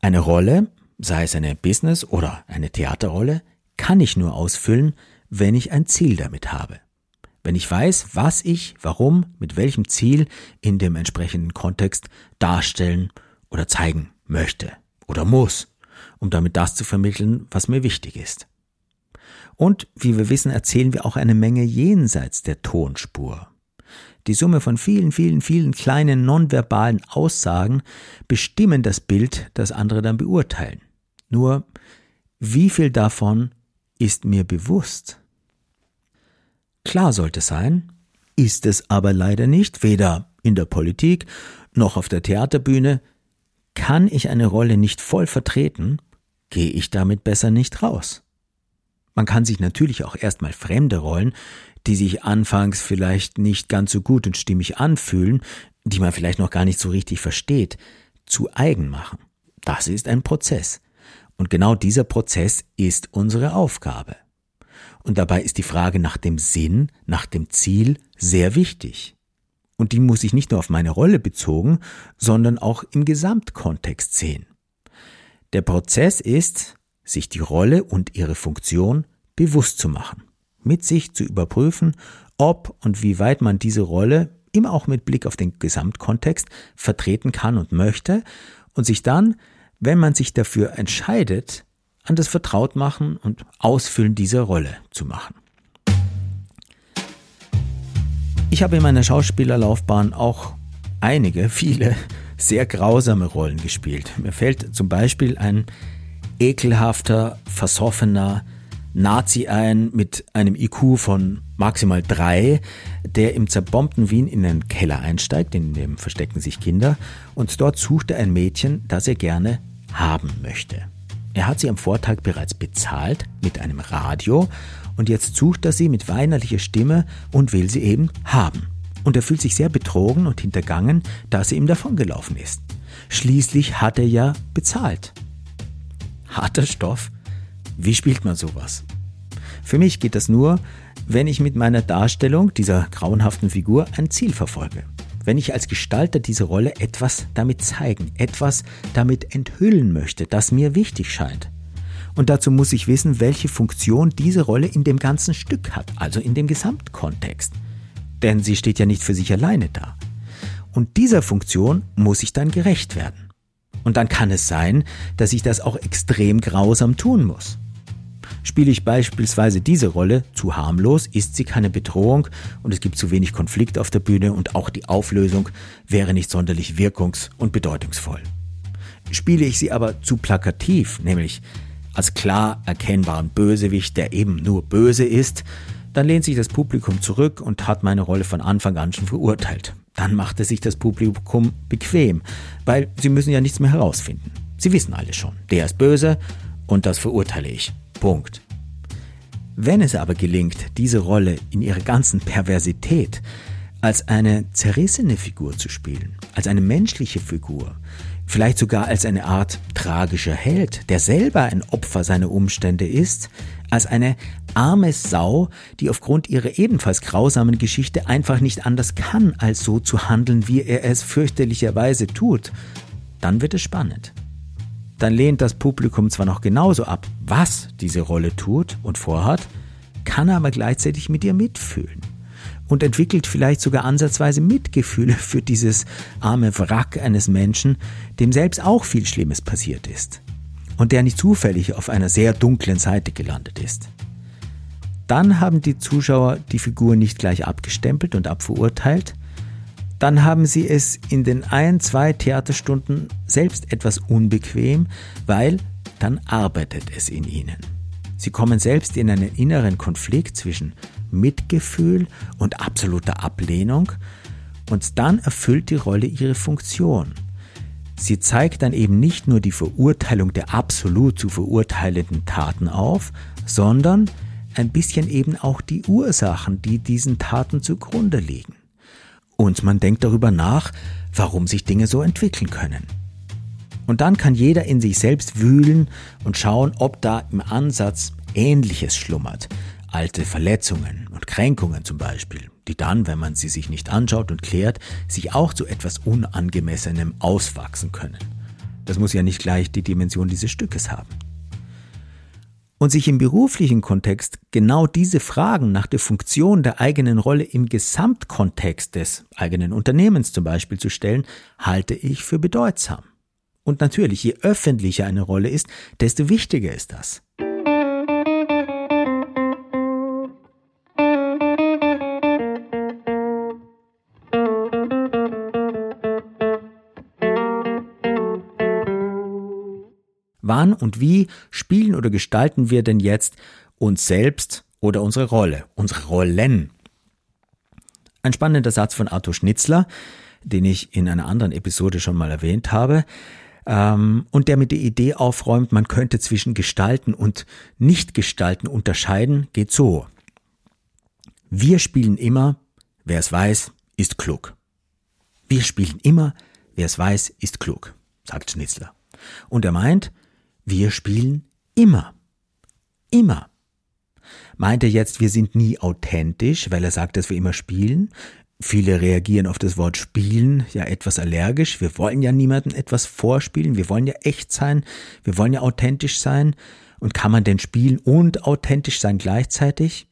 eine Rolle, sei es eine Business- oder eine Theaterrolle, kann ich nur ausfüllen, wenn ich ein Ziel damit habe wenn ich weiß, was ich, warum, mit welchem Ziel in dem entsprechenden Kontext darstellen oder zeigen möchte oder muss, um damit das zu vermitteln, was mir wichtig ist. Und wie wir wissen, erzählen wir auch eine Menge jenseits der Tonspur. Die Summe von vielen, vielen, vielen kleinen nonverbalen Aussagen bestimmen das Bild, das andere dann beurteilen. Nur, wie viel davon ist mir bewusst? Klar sollte sein, ist es aber leider nicht, weder in der Politik noch auf der Theaterbühne. Kann ich eine Rolle nicht voll vertreten, gehe ich damit besser nicht raus. Man kann sich natürlich auch erstmal fremde Rollen, die sich anfangs vielleicht nicht ganz so gut und stimmig anfühlen, die man vielleicht noch gar nicht so richtig versteht, zu eigen machen. Das ist ein Prozess. Und genau dieser Prozess ist unsere Aufgabe. Und dabei ist die Frage nach dem Sinn, nach dem Ziel sehr wichtig. Und die muss ich nicht nur auf meine Rolle bezogen, sondern auch im Gesamtkontext sehen. Der Prozess ist, sich die Rolle und ihre Funktion bewusst zu machen, mit sich zu überprüfen, ob und wie weit man diese Rolle immer auch mit Blick auf den Gesamtkontext vertreten kann und möchte und sich dann, wenn man sich dafür entscheidet, an das Vertrautmachen und Ausfüllen dieser Rolle zu machen. Ich habe in meiner Schauspielerlaufbahn auch einige, viele sehr grausame Rollen gespielt. Mir fällt zum Beispiel ein ekelhafter, versoffener Nazi ein mit einem IQ von maximal drei, der im zerbombten Wien in den Keller einsteigt, in dem verstecken sich Kinder, und dort sucht er ein Mädchen, das er gerne haben möchte. Er hat sie am Vortag bereits bezahlt mit einem Radio und jetzt sucht er sie mit weinerlicher Stimme und will sie eben haben. Und er fühlt sich sehr betrogen und hintergangen, da sie ihm davongelaufen ist. Schließlich hat er ja bezahlt. Harter Stoff? Wie spielt man sowas? Für mich geht das nur, wenn ich mit meiner Darstellung dieser grauenhaften Figur ein Ziel verfolge wenn ich als Gestalter diese Rolle etwas damit zeigen, etwas damit enthüllen möchte, das mir wichtig scheint. Und dazu muss ich wissen, welche Funktion diese Rolle in dem ganzen Stück hat, also in dem Gesamtkontext. Denn sie steht ja nicht für sich alleine da. Und dieser Funktion muss ich dann gerecht werden. Und dann kann es sein, dass ich das auch extrem grausam tun muss. Spiele ich beispielsweise diese Rolle zu harmlos, ist sie keine Bedrohung und es gibt zu wenig Konflikt auf der Bühne und auch die Auflösung wäre nicht sonderlich wirkungs- und bedeutungsvoll. Spiele ich sie aber zu plakativ, nämlich als klar erkennbaren Bösewicht, der eben nur böse ist, dann lehnt sich das Publikum zurück und hat meine Rolle von Anfang an schon verurteilt. Dann macht es sich das Publikum bequem, weil sie müssen ja nichts mehr herausfinden. Sie wissen alles schon, der ist böse und das verurteile ich. Punkt. Wenn es aber gelingt, diese Rolle in ihrer ganzen Perversität als eine zerrissene Figur zu spielen, als eine menschliche Figur, vielleicht sogar als eine Art tragischer Held, der selber ein Opfer seiner Umstände ist, als eine arme Sau, die aufgrund ihrer ebenfalls grausamen Geschichte einfach nicht anders kann, als so zu handeln, wie er es fürchterlicherweise tut, dann wird es spannend dann lehnt das Publikum zwar noch genauso ab, was diese Rolle tut und vorhat, kann aber gleichzeitig mit ihr mitfühlen und entwickelt vielleicht sogar ansatzweise Mitgefühle für dieses arme Wrack eines Menschen, dem selbst auch viel Schlimmes passiert ist und der nicht zufällig auf einer sehr dunklen Seite gelandet ist. Dann haben die Zuschauer die Figur nicht gleich abgestempelt und abverurteilt, dann haben sie es in den ein, zwei Theaterstunden selbst etwas unbequem, weil dann arbeitet es in ihnen. Sie kommen selbst in einen inneren Konflikt zwischen Mitgefühl und absoluter Ablehnung und dann erfüllt die Rolle ihre Funktion. Sie zeigt dann eben nicht nur die Verurteilung der absolut zu verurteilenden Taten auf, sondern ein bisschen eben auch die Ursachen, die diesen Taten zugrunde liegen. Und man denkt darüber nach, warum sich Dinge so entwickeln können. Und dann kann jeder in sich selbst wühlen und schauen, ob da im Ansatz Ähnliches schlummert. Alte Verletzungen und Kränkungen zum Beispiel, die dann, wenn man sie sich nicht anschaut und klärt, sich auch zu etwas Unangemessenem auswachsen können. Das muss ja nicht gleich die Dimension dieses Stückes haben und sich im beruflichen Kontext genau diese Fragen nach der Funktion der eigenen Rolle im Gesamtkontext des eigenen Unternehmens zum Beispiel zu stellen, halte ich für bedeutsam. Und natürlich, je öffentlicher eine Rolle ist, desto wichtiger ist das. Wann und wie spielen oder gestalten wir denn jetzt uns selbst oder unsere Rolle, unsere Rollen? Ein spannender Satz von Arthur Schnitzler, den ich in einer anderen Episode schon mal erwähnt habe, ähm, und der mit der Idee aufräumt, man könnte zwischen Gestalten und Nicht-Gestalten unterscheiden, geht so. Wir spielen immer, wer es weiß, ist klug. Wir spielen immer, wer es weiß, ist klug. sagt Schnitzler. Und er meint, wir spielen immer. Immer. Meint er jetzt, wir sind nie authentisch, weil er sagt, dass wir immer spielen? Viele reagieren auf das Wort spielen ja etwas allergisch. Wir wollen ja niemandem etwas vorspielen. Wir wollen ja echt sein. Wir wollen ja authentisch sein. Und kann man denn spielen und authentisch sein gleichzeitig?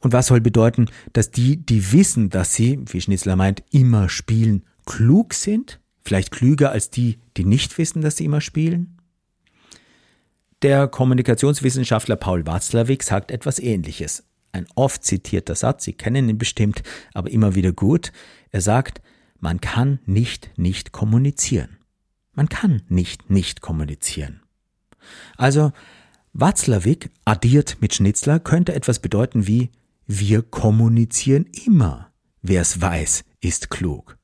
Und was soll bedeuten, dass die, die wissen, dass sie, wie Schnitzler meint, immer spielen, klug sind? Vielleicht klüger als die, die nicht wissen, dass sie immer spielen? Der Kommunikationswissenschaftler Paul Watzlawick sagt etwas Ähnliches. Ein oft zitierter Satz, Sie kennen ihn bestimmt, aber immer wieder gut. Er sagt, man kann nicht nicht kommunizieren. Man kann nicht nicht kommunizieren. Also, Watzlawick addiert mit Schnitzler könnte etwas bedeuten wie wir kommunizieren immer. Wer es weiß, ist klug.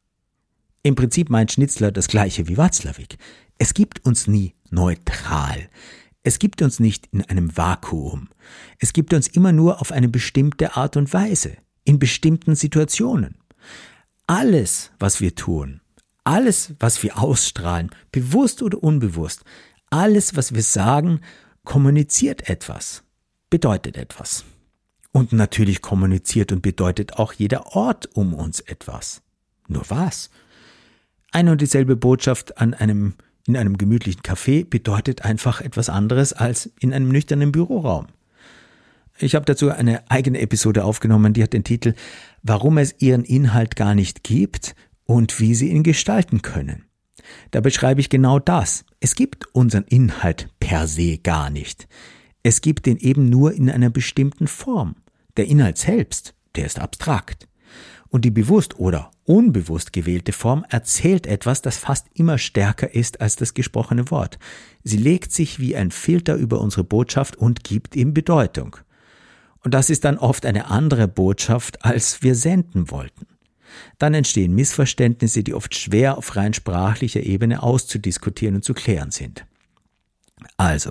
Im Prinzip meint Schnitzler das gleiche wie Watzlawick. Es gibt uns nie neutral. Es gibt uns nicht in einem Vakuum. Es gibt uns immer nur auf eine bestimmte Art und Weise, in bestimmten Situationen. Alles, was wir tun, alles, was wir ausstrahlen, bewusst oder unbewusst, alles, was wir sagen, kommuniziert etwas, bedeutet etwas. Und natürlich kommuniziert und bedeutet auch jeder Ort um uns etwas. Nur was? Eine und dieselbe Botschaft an einem in einem gemütlichen Café bedeutet einfach etwas anderes als in einem nüchternen Büroraum. Ich habe dazu eine eigene Episode aufgenommen, die hat den Titel Warum es ihren Inhalt gar nicht gibt und wie sie ihn gestalten können. Da beschreibe ich genau das. Es gibt unseren Inhalt per se gar nicht. Es gibt den eben nur in einer bestimmten Form. Der Inhalt selbst, der ist abstrakt. Und die bewusst oder unbewusst gewählte Form erzählt etwas, das fast immer stärker ist als das gesprochene Wort. Sie legt sich wie ein Filter über unsere Botschaft und gibt ihm Bedeutung. Und das ist dann oft eine andere Botschaft, als wir senden wollten. Dann entstehen Missverständnisse, die oft schwer auf rein sprachlicher Ebene auszudiskutieren und zu klären sind. Also,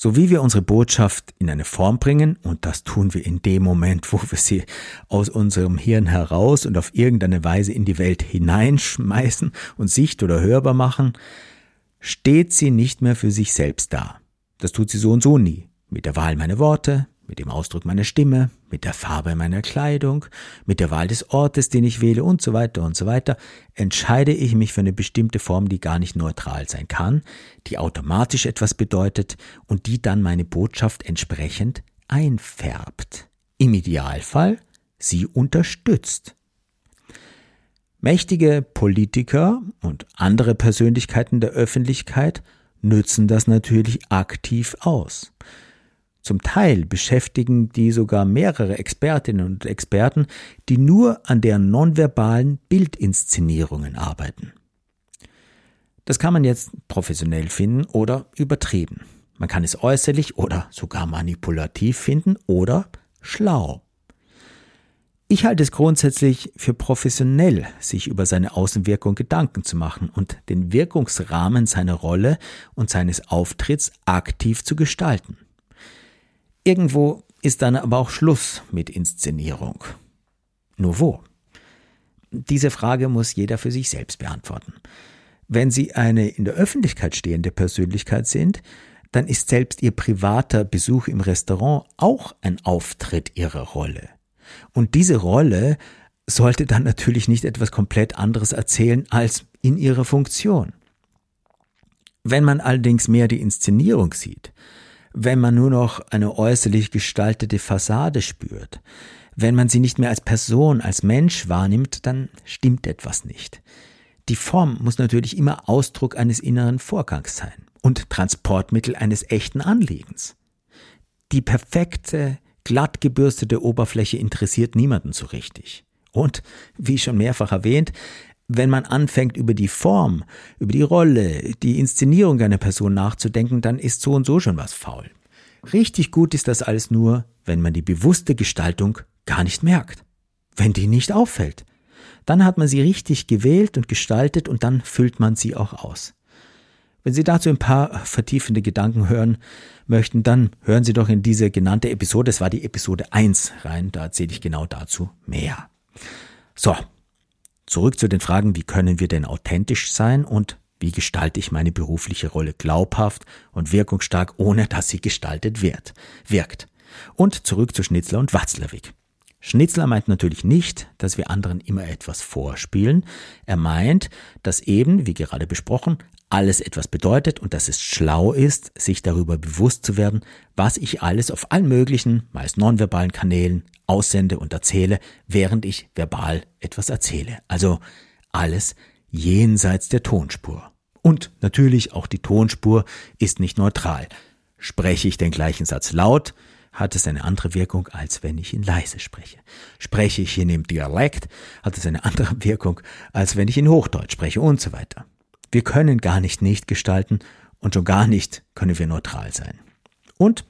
so wie wir unsere Botschaft in eine Form bringen, und das tun wir in dem Moment, wo wir sie aus unserem Hirn heraus und auf irgendeine Weise in die Welt hineinschmeißen und sicht- oder hörbar machen, steht sie nicht mehr für sich selbst da. Das tut sie so und so nie. Mit der Wahl meiner Worte, mit dem Ausdruck meiner Stimme, mit der Farbe meiner Kleidung, mit der Wahl des Ortes, den ich wähle und so weiter und so weiter, entscheide ich mich für eine bestimmte Form, die gar nicht neutral sein kann, die automatisch etwas bedeutet und die dann meine Botschaft entsprechend einfärbt. Im Idealfall sie unterstützt. Mächtige Politiker und andere Persönlichkeiten der Öffentlichkeit nützen das natürlich aktiv aus. Zum Teil beschäftigen die sogar mehrere Expertinnen und Experten, die nur an deren nonverbalen Bildinszenierungen arbeiten. Das kann man jetzt professionell finden oder übertrieben. Man kann es äußerlich oder sogar manipulativ finden oder schlau. Ich halte es grundsätzlich für professionell, sich über seine Außenwirkung Gedanken zu machen und den Wirkungsrahmen seiner Rolle und seines Auftritts aktiv zu gestalten. Irgendwo ist dann aber auch Schluss mit Inszenierung. Nur wo? Diese Frage muss jeder für sich selbst beantworten. Wenn Sie eine in der Öffentlichkeit stehende Persönlichkeit sind, dann ist selbst Ihr privater Besuch im Restaurant auch ein Auftritt Ihrer Rolle. Und diese Rolle sollte dann natürlich nicht etwas komplett anderes erzählen als in ihrer Funktion. Wenn man allerdings mehr die Inszenierung sieht, wenn man nur noch eine äußerlich gestaltete Fassade spürt. Wenn man sie nicht mehr als Person, als Mensch wahrnimmt, dann stimmt etwas nicht. Die Form muss natürlich immer Ausdruck eines inneren Vorgangs sein und Transportmittel eines echten Anliegens. Die perfekte, glatt gebürstete Oberfläche interessiert niemanden so richtig. Und, wie schon mehrfach erwähnt, wenn man anfängt, über die Form, über die Rolle, die Inszenierung einer Person nachzudenken, dann ist so und so schon was faul. Richtig gut ist das alles nur, wenn man die bewusste Gestaltung gar nicht merkt, wenn die nicht auffällt. Dann hat man sie richtig gewählt und gestaltet und dann füllt man sie auch aus. Wenn Sie dazu ein paar vertiefende Gedanken hören möchten, dann hören Sie doch in diese genannte Episode, es war die Episode 1 rein, da erzähle ich genau dazu mehr. So, Zurück zu den Fragen, wie können wir denn authentisch sein und Wie gestalte ich meine berufliche Rolle glaubhaft und wirkungsstark, ohne dass sie gestaltet wird, wirkt? Und zurück zu Schnitzler und Watzlawick. Schnitzler meint natürlich nicht, dass wir anderen immer etwas vorspielen. Er meint, dass eben, wie gerade besprochen, alles etwas bedeutet und dass es schlau ist, sich darüber bewusst zu werden, was ich alles auf allen möglichen, meist nonverbalen Kanälen aussende und erzähle, während ich verbal etwas erzähle. Also alles jenseits der Tonspur. Und natürlich auch die Tonspur ist nicht neutral. Spreche ich den gleichen Satz laut, hat es eine andere Wirkung, als wenn ich ihn leise spreche. Spreche ich ihn im Dialekt, hat es eine andere Wirkung, als wenn ich in Hochdeutsch spreche und so weiter. Wir können gar nicht nicht gestalten und schon gar nicht können wir neutral sein. Und,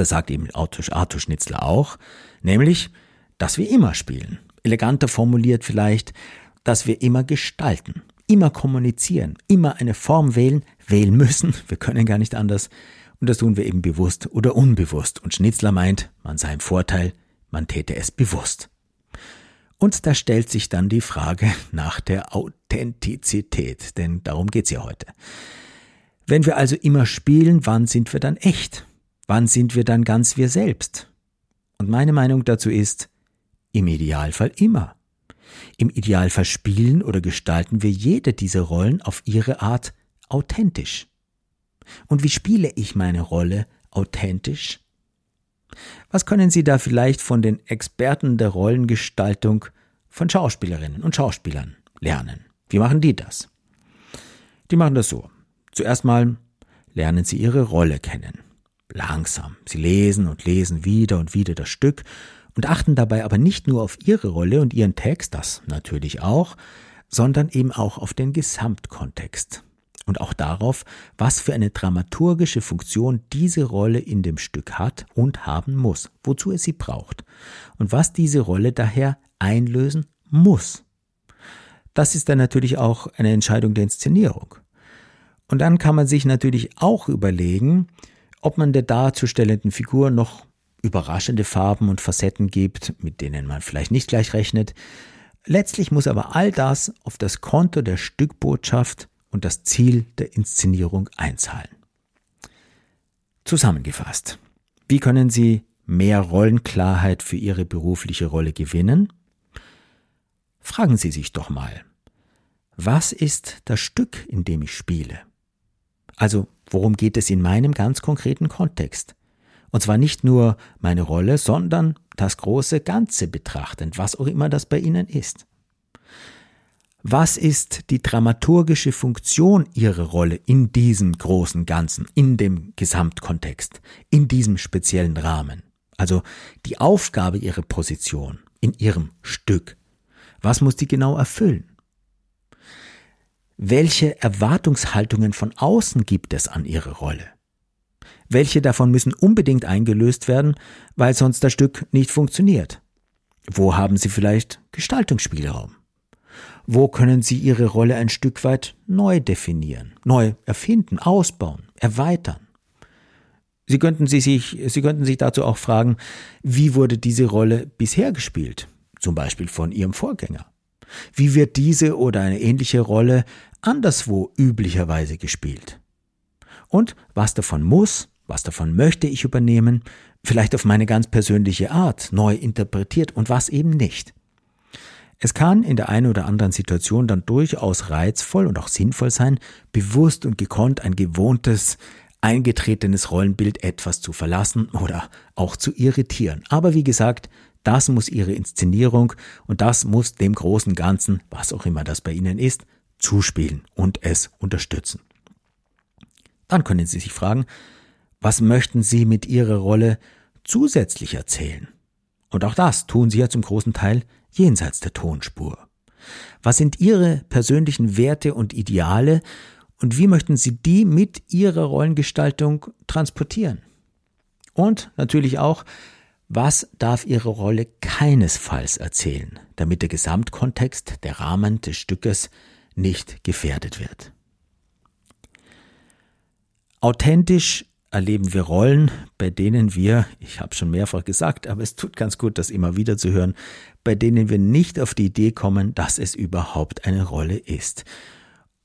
das sagt eben Arthur Schnitzler auch, nämlich, dass wir immer spielen. Eleganter formuliert vielleicht, dass wir immer gestalten, immer kommunizieren, immer eine Form wählen, wählen müssen, wir können gar nicht anders, und das tun wir eben bewusst oder unbewusst. Und Schnitzler meint, man sei im Vorteil, man täte es bewusst. Und da stellt sich dann die Frage nach der Authentizität, denn darum geht's ja heute. Wenn wir also immer spielen, wann sind wir dann echt? Wann sind wir dann ganz wir selbst? Und meine Meinung dazu ist, im Idealfall immer. Im Idealfall spielen oder gestalten wir jede dieser Rollen auf ihre Art authentisch. Und wie spiele ich meine Rolle authentisch? Was können Sie da vielleicht von den Experten der Rollengestaltung von Schauspielerinnen und Schauspielern lernen? Wie machen die das? Die machen das so. Zuerst mal lernen Sie Ihre Rolle kennen. Langsam. Sie lesen und lesen wieder und wieder das Stück und achten dabei aber nicht nur auf Ihre Rolle und Ihren Text, das natürlich auch, sondern eben auch auf den Gesamtkontext und auch darauf, was für eine dramaturgische Funktion diese Rolle in dem Stück hat und haben muss, wozu es sie braucht und was diese Rolle daher einlösen muss. Das ist dann natürlich auch eine Entscheidung der Inszenierung. Und dann kann man sich natürlich auch überlegen, ob man der darzustellenden Figur noch überraschende Farben und Facetten gibt, mit denen man vielleicht nicht gleich rechnet. Letztlich muss aber all das auf das Konto der Stückbotschaft und das Ziel der Inszenierung einzahlen. Zusammengefasst. Wie können Sie mehr Rollenklarheit für Ihre berufliche Rolle gewinnen? Fragen Sie sich doch mal, was ist das Stück, in dem ich spiele? Also, worum geht es in meinem ganz konkreten Kontext? Und zwar nicht nur meine Rolle, sondern das große Ganze betrachtend, was auch immer das bei Ihnen ist. Was ist die dramaturgische Funktion Ihrer Rolle in diesem großen Ganzen, in dem Gesamtkontext, in diesem speziellen Rahmen? Also die Aufgabe Ihrer Position in Ihrem Stück. Was muss die genau erfüllen? Welche Erwartungshaltungen von außen gibt es an Ihre Rolle? Welche davon müssen unbedingt eingelöst werden, weil sonst das Stück nicht funktioniert? Wo haben Sie vielleicht Gestaltungsspielraum? Wo können Sie Ihre Rolle ein Stück weit neu definieren, neu erfinden, ausbauen, erweitern? Sie könnten, Sie, sich, Sie könnten sich dazu auch fragen, wie wurde diese Rolle bisher gespielt? Zum Beispiel von Ihrem Vorgänger. Wie wird diese oder eine ähnliche Rolle anderswo üblicherweise gespielt? Und was davon muss, was davon möchte ich übernehmen, vielleicht auf meine ganz persönliche Art neu interpretiert und was eben nicht? Es kann in der einen oder anderen Situation dann durchaus reizvoll und auch sinnvoll sein, bewusst und gekonnt ein gewohntes, eingetretenes Rollenbild etwas zu verlassen oder auch zu irritieren. Aber wie gesagt, das muss Ihre Inszenierung und das muss dem großen Ganzen, was auch immer das bei Ihnen ist, zuspielen und es unterstützen. Dann können Sie sich fragen, was möchten Sie mit Ihrer Rolle zusätzlich erzählen? Und auch das tun Sie ja zum großen Teil jenseits der Tonspur? Was sind Ihre persönlichen Werte und Ideale und wie möchten Sie die mit Ihrer Rollengestaltung transportieren? Und natürlich auch, was darf Ihre Rolle keinesfalls erzählen, damit der Gesamtkontext, der Rahmen des Stückes nicht gefährdet wird? Authentisch erleben wir Rollen, bei denen wir, ich habe schon mehrfach gesagt, aber es tut ganz gut, das immer wieder zu hören, bei denen wir nicht auf die Idee kommen, dass es überhaupt eine Rolle ist.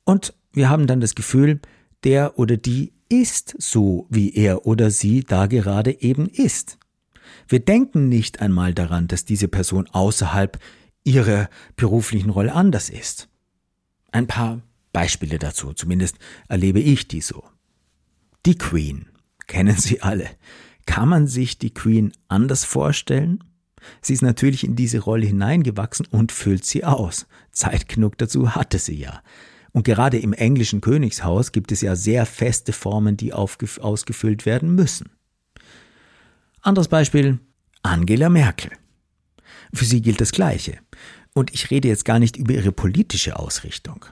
Und wir haben dann das Gefühl, der oder die ist so, wie er oder sie da gerade eben ist. Wir denken nicht einmal daran, dass diese Person außerhalb ihrer beruflichen Rolle anders ist. Ein paar Beispiele dazu, zumindest erlebe ich die so. Die Queen, kennen Sie alle. Kann man sich die Queen anders vorstellen? Sie ist natürlich in diese Rolle hineingewachsen und füllt sie aus. Zeit genug dazu hatte sie ja. Und gerade im englischen Königshaus gibt es ja sehr feste Formen, die ausgefüllt werden müssen. Anderes Beispiel, Angela Merkel. Für sie gilt das Gleiche. Und ich rede jetzt gar nicht über ihre politische Ausrichtung.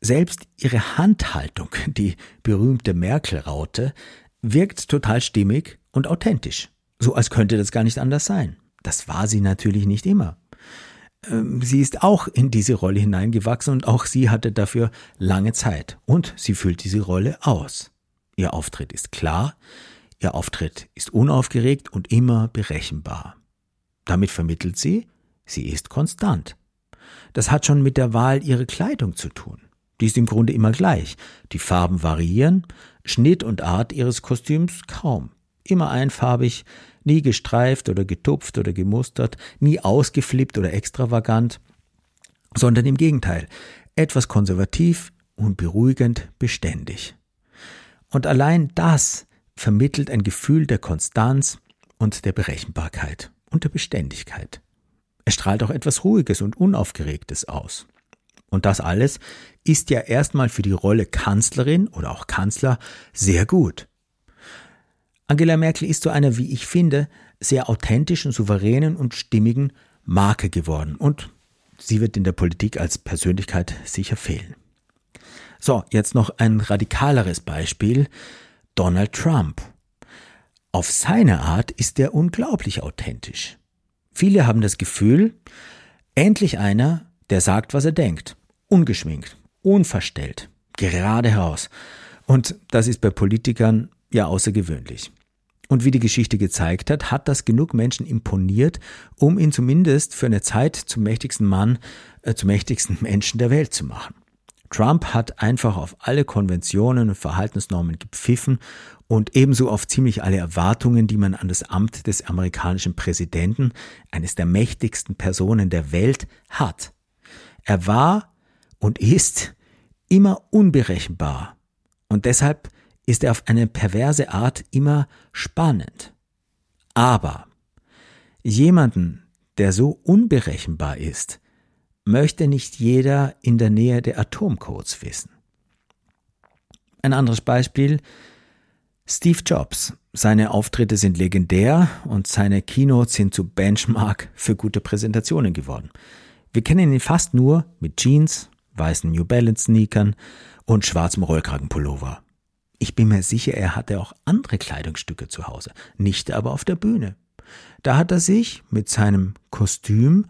Selbst ihre Handhaltung, die berühmte Merkel-Raute, wirkt total stimmig und authentisch. So als könnte das gar nicht anders sein. Das war sie natürlich nicht immer. Ähm, sie ist auch in diese Rolle hineingewachsen und auch sie hatte dafür lange Zeit. Und sie füllt diese Rolle aus. Ihr Auftritt ist klar, ihr Auftritt ist unaufgeregt und immer berechenbar. Damit vermittelt sie, sie ist konstant. Das hat schon mit der Wahl ihrer Kleidung zu tun. Die ist im Grunde immer gleich. Die Farben variieren, Schnitt und Art ihres Kostüms kaum. Immer einfarbig, nie gestreift oder getupft oder gemustert, nie ausgeflippt oder extravagant, sondern im Gegenteil, etwas konservativ und beruhigend beständig. Und allein das vermittelt ein Gefühl der Konstanz und der Berechenbarkeit und der Beständigkeit. Es strahlt auch etwas Ruhiges und Unaufgeregtes aus. Und das alles ist ja erstmal für die Rolle Kanzlerin oder auch Kanzler sehr gut. Angela Merkel ist zu einer, wie ich finde, sehr authentischen, souveränen und stimmigen Marke geworden und sie wird in der Politik als Persönlichkeit sicher fehlen. So, jetzt noch ein radikaleres Beispiel. Donald Trump. Auf seine Art ist er unglaublich authentisch. Viele haben das Gefühl, endlich einer, der sagt, was er denkt. Ungeschminkt, unverstellt, gerade heraus. Und das ist bei Politikern ja außergewöhnlich. Und wie die Geschichte gezeigt hat, hat das genug Menschen imponiert, um ihn zumindest für eine Zeit zum mächtigsten Mann, äh, zum mächtigsten Menschen der Welt zu machen. Trump hat einfach auf alle Konventionen und Verhaltensnormen gepfiffen und ebenso auf ziemlich alle Erwartungen, die man an das Amt des amerikanischen Präsidenten, eines der mächtigsten Personen der Welt, hat. Er war und ist immer unberechenbar und deshalb ist er auf eine perverse Art immer spannend. Aber jemanden, der so unberechenbar ist, möchte nicht jeder in der Nähe der Atomcodes wissen. Ein anderes Beispiel Steve Jobs. Seine Auftritte sind legendär und seine Keynotes sind zu Benchmark für gute Präsentationen geworden. Wir kennen ihn fast nur mit Jeans, weißen New Balance Sneakern und schwarzem Rollkragenpullover. Ich bin mir sicher, er hatte auch andere Kleidungsstücke zu Hause, nicht aber auf der Bühne. Da hat er sich mit seinem Kostüm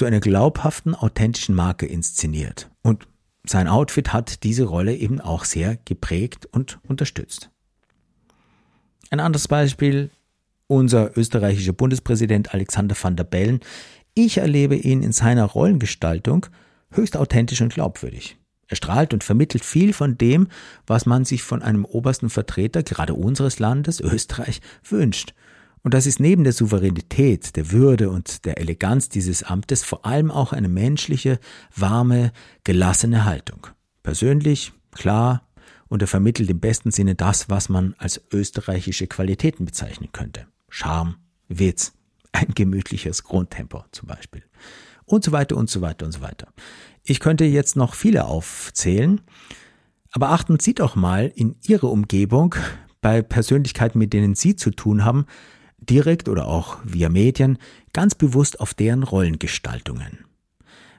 zu einer glaubhaften, authentischen Marke inszeniert. Und sein Outfit hat diese Rolle eben auch sehr geprägt und unterstützt. Ein anderes Beispiel, unser österreichischer Bundespräsident Alexander van der Bellen. Ich erlebe ihn in seiner Rollengestaltung höchst authentisch und glaubwürdig. Er strahlt und vermittelt viel von dem, was man sich von einem obersten Vertreter, gerade unseres Landes, Österreich, wünscht. Und das ist neben der Souveränität, der Würde und der Eleganz dieses Amtes vor allem auch eine menschliche, warme, gelassene Haltung. Persönlich, klar, und er vermittelt im besten Sinne das, was man als österreichische Qualitäten bezeichnen könnte. Charme, Witz, ein gemütliches Grundtempo zum Beispiel. Und so weiter und so weiter und so weiter. Ich könnte jetzt noch viele aufzählen, aber achten Sie doch mal in Ihre Umgebung bei Persönlichkeiten, mit denen Sie zu tun haben, direkt oder auch via Medien, ganz bewusst auf deren Rollengestaltungen.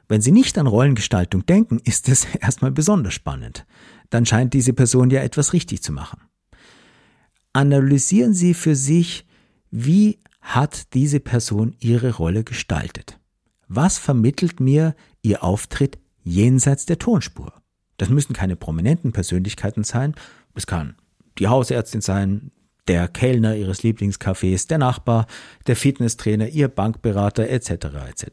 Wenn Sie nicht an Rollengestaltung denken, ist es erstmal besonders spannend. Dann scheint diese Person ja etwas richtig zu machen. Analysieren Sie für sich, wie hat diese Person ihre Rolle gestaltet? Was vermittelt mir ihr Auftritt jenseits der Tonspur? Das müssen keine prominenten Persönlichkeiten sein. Es kann die Hausärztin sein, der Kellner ihres Lieblingscafés, der Nachbar, der Fitnesstrainer, ihr Bankberater etc. etc.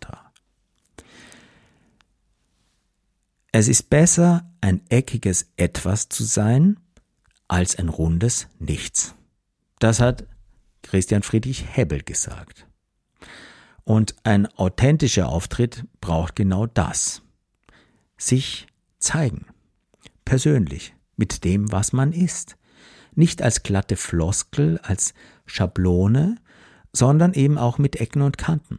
Es ist besser, ein eckiges Etwas zu sein, als ein rundes Nichts. Das hat Christian Friedrich Hebbel gesagt. Und ein authentischer Auftritt braucht genau das. Sich zeigen. Persönlich. Mit dem, was man ist. Nicht als glatte Floskel, als Schablone, sondern eben auch mit Ecken und Kanten.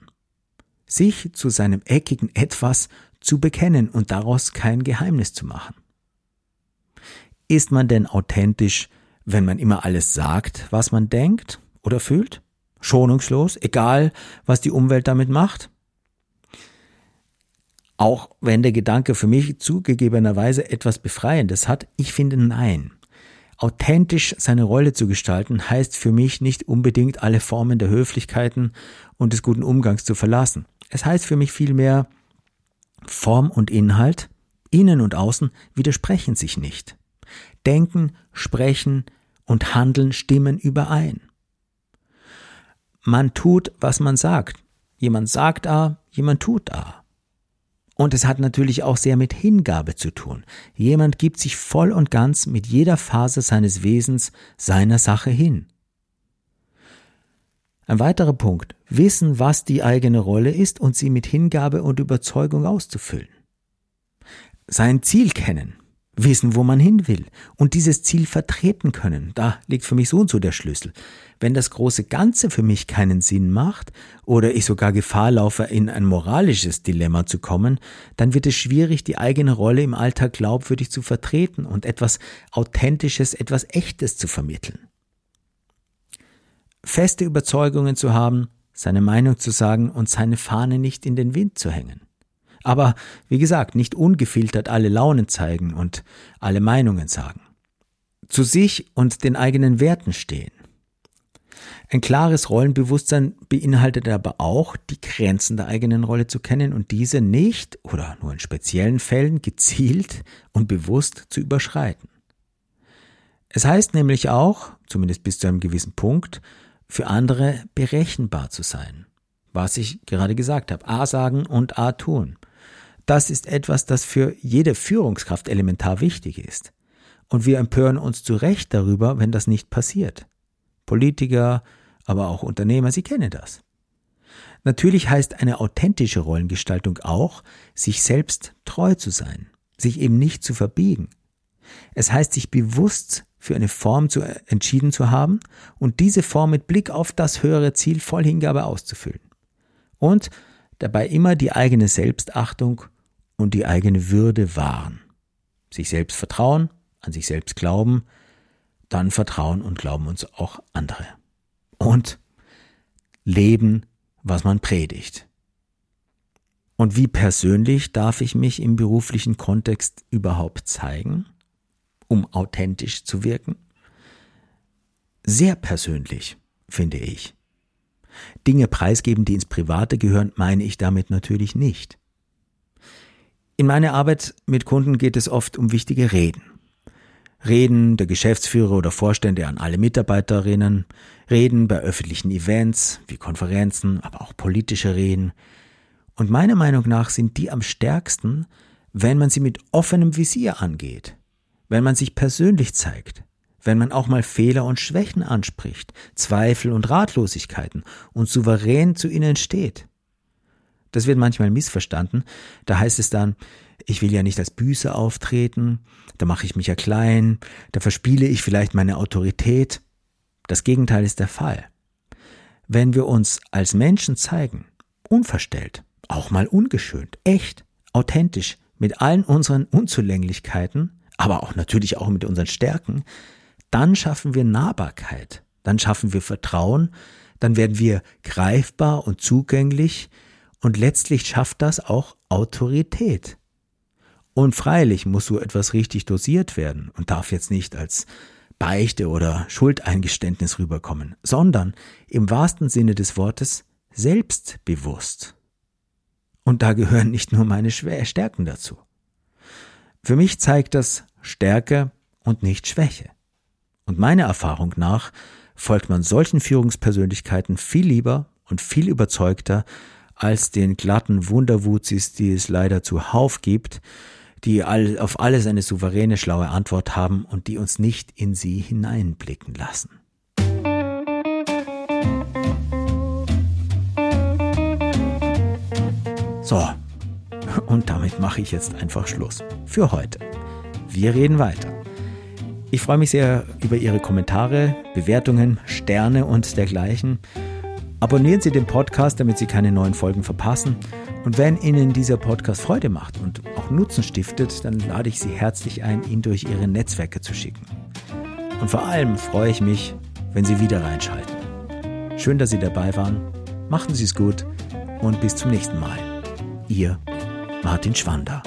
Sich zu seinem eckigen Etwas zu bekennen und daraus kein Geheimnis zu machen. Ist man denn authentisch, wenn man immer alles sagt, was man denkt oder fühlt? Schonungslos, egal was die Umwelt damit macht? Auch wenn der Gedanke für mich zugegebenerweise etwas Befreiendes hat, ich finde nein. Authentisch seine Rolle zu gestalten heißt für mich nicht unbedingt alle Formen der Höflichkeiten und des guten Umgangs zu verlassen. Es heißt für mich vielmehr, Form und Inhalt, innen und außen widersprechen sich nicht. Denken, Sprechen und Handeln stimmen überein. Man tut, was man sagt. Jemand sagt A, jemand tut A. Und es hat natürlich auch sehr mit Hingabe zu tun. Jemand gibt sich voll und ganz mit jeder Phase seines Wesens seiner Sache hin. Ein weiterer Punkt. Wissen, was die eigene Rolle ist und sie mit Hingabe und Überzeugung auszufüllen. Sein Ziel kennen wissen, wo man hin will und dieses Ziel vertreten können. Da liegt für mich so und so der Schlüssel. Wenn das große Ganze für mich keinen Sinn macht oder ich sogar Gefahr laufe, in ein moralisches Dilemma zu kommen, dann wird es schwierig, die eigene Rolle im Alltag glaubwürdig zu vertreten und etwas Authentisches, etwas Echtes zu vermitteln. Feste Überzeugungen zu haben, seine Meinung zu sagen und seine Fahne nicht in den Wind zu hängen. Aber wie gesagt, nicht ungefiltert alle Launen zeigen und alle Meinungen sagen. Zu sich und den eigenen Werten stehen. Ein klares Rollenbewusstsein beinhaltet aber auch, die Grenzen der eigenen Rolle zu kennen und diese nicht oder nur in speziellen Fällen gezielt und bewusst zu überschreiten. Es heißt nämlich auch, zumindest bis zu einem gewissen Punkt, für andere berechenbar zu sein. Was ich gerade gesagt habe. A sagen und A tun. Das ist etwas, das für jede Führungskraft elementar wichtig ist. Und wir empören uns zu Recht darüber, wenn das nicht passiert. Politiker, aber auch Unternehmer, sie kennen das. Natürlich heißt eine authentische Rollengestaltung auch, sich selbst treu zu sein, sich eben nicht zu verbiegen. Es heißt, sich bewusst für eine Form zu, entschieden zu haben und diese Form mit Blick auf das höhere Ziel voll Hingabe auszufüllen. Und dabei immer die eigene Selbstachtung und die eigene Würde wahren. Sich selbst vertrauen, an sich selbst glauben, dann vertrauen und glauben uns auch andere. Und leben, was man predigt. Und wie persönlich darf ich mich im beruflichen Kontext überhaupt zeigen, um authentisch zu wirken? Sehr persönlich, finde ich. Dinge preisgeben, die ins Private gehören, meine ich damit natürlich nicht. In meiner Arbeit mit Kunden geht es oft um wichtige Reden. Reden der Geschäftsführer oder Vorstände an alle Mitarbeiterinnen, Reden bei öffentlichen Events wie Konferenzen, aber auch politische Reden. Und meiner Meinung nach sind die am stärksten, wenn man sie mit offenem Visier angeht, wenn man sich persönlich zeigt, wenn man auch mal Fehler und Schwächen anspricht, Zweifel und Ratlosigkeiten und souverän zu ihnen steht. Das wird manchmal missverstanden. Da heißt es dann, ich will ja nicht als Büße auftreten, da mache ich mich ja klein, da verspiele ich vielleicht meine Autorität. Das Gegenteil ist der Fall. Wenn wir uns als Menschen zeigen, unverstellt, auch mal ungeschönt, echt, authentisch, mit allen unseren Unzulänglichkeiten, aber auch natürlich auch mit unseren Stärken, dann schaffen wir Nahbarkeit, dann schaffen wir Vertrauen, dann werden wir greifbar und zugänglich, und letztlich schafft das auch Autorität. Und freilich muss so etwas richtig dosiert werden und darf jetzt nicht als Beichte oder Schuldeingeständnis rüberkommen, sondern im wahrsten Sinne des Wortes selbstbewusst. Und da gehören nicht nur meine Stärken dazu. Für mich zeigt das Stärke und nicht Schwäche. Und meiner Erfahrung nach folgt man solchen Führungspersönlichkeiten viel lieber und viel überzeugter als den glatten Wunderwuzis, die es leider zuhauf gibt, die all, auf alles eine souveräne, schlaue Antwort haben und die uns nicht in sie hineinblicken lassen. So, und damit mache ich jetzt einfach Schluss. Für heute. Wir reden weiter. Ich freue mich sehr über Ihre Kommentare, Bewertungen, Sterne und dergleichen. Abonnieren Sie den Podcast, damit Sie keine neuen Folgen verpassen. Und wenn Ihnen dieser Podcast Freude macht und auch Nutzen stiftet, dann lade ich Sie herzlich ein, ihn durch Ihre Netzwerke zu schicken. Und vor allem freue ich mich, wenn Sie wieder reinschalten. Schön, dass Sie dabei waren. Machen Sie es gut und bis zum nächsten Mal. Ihr Martin Schwander.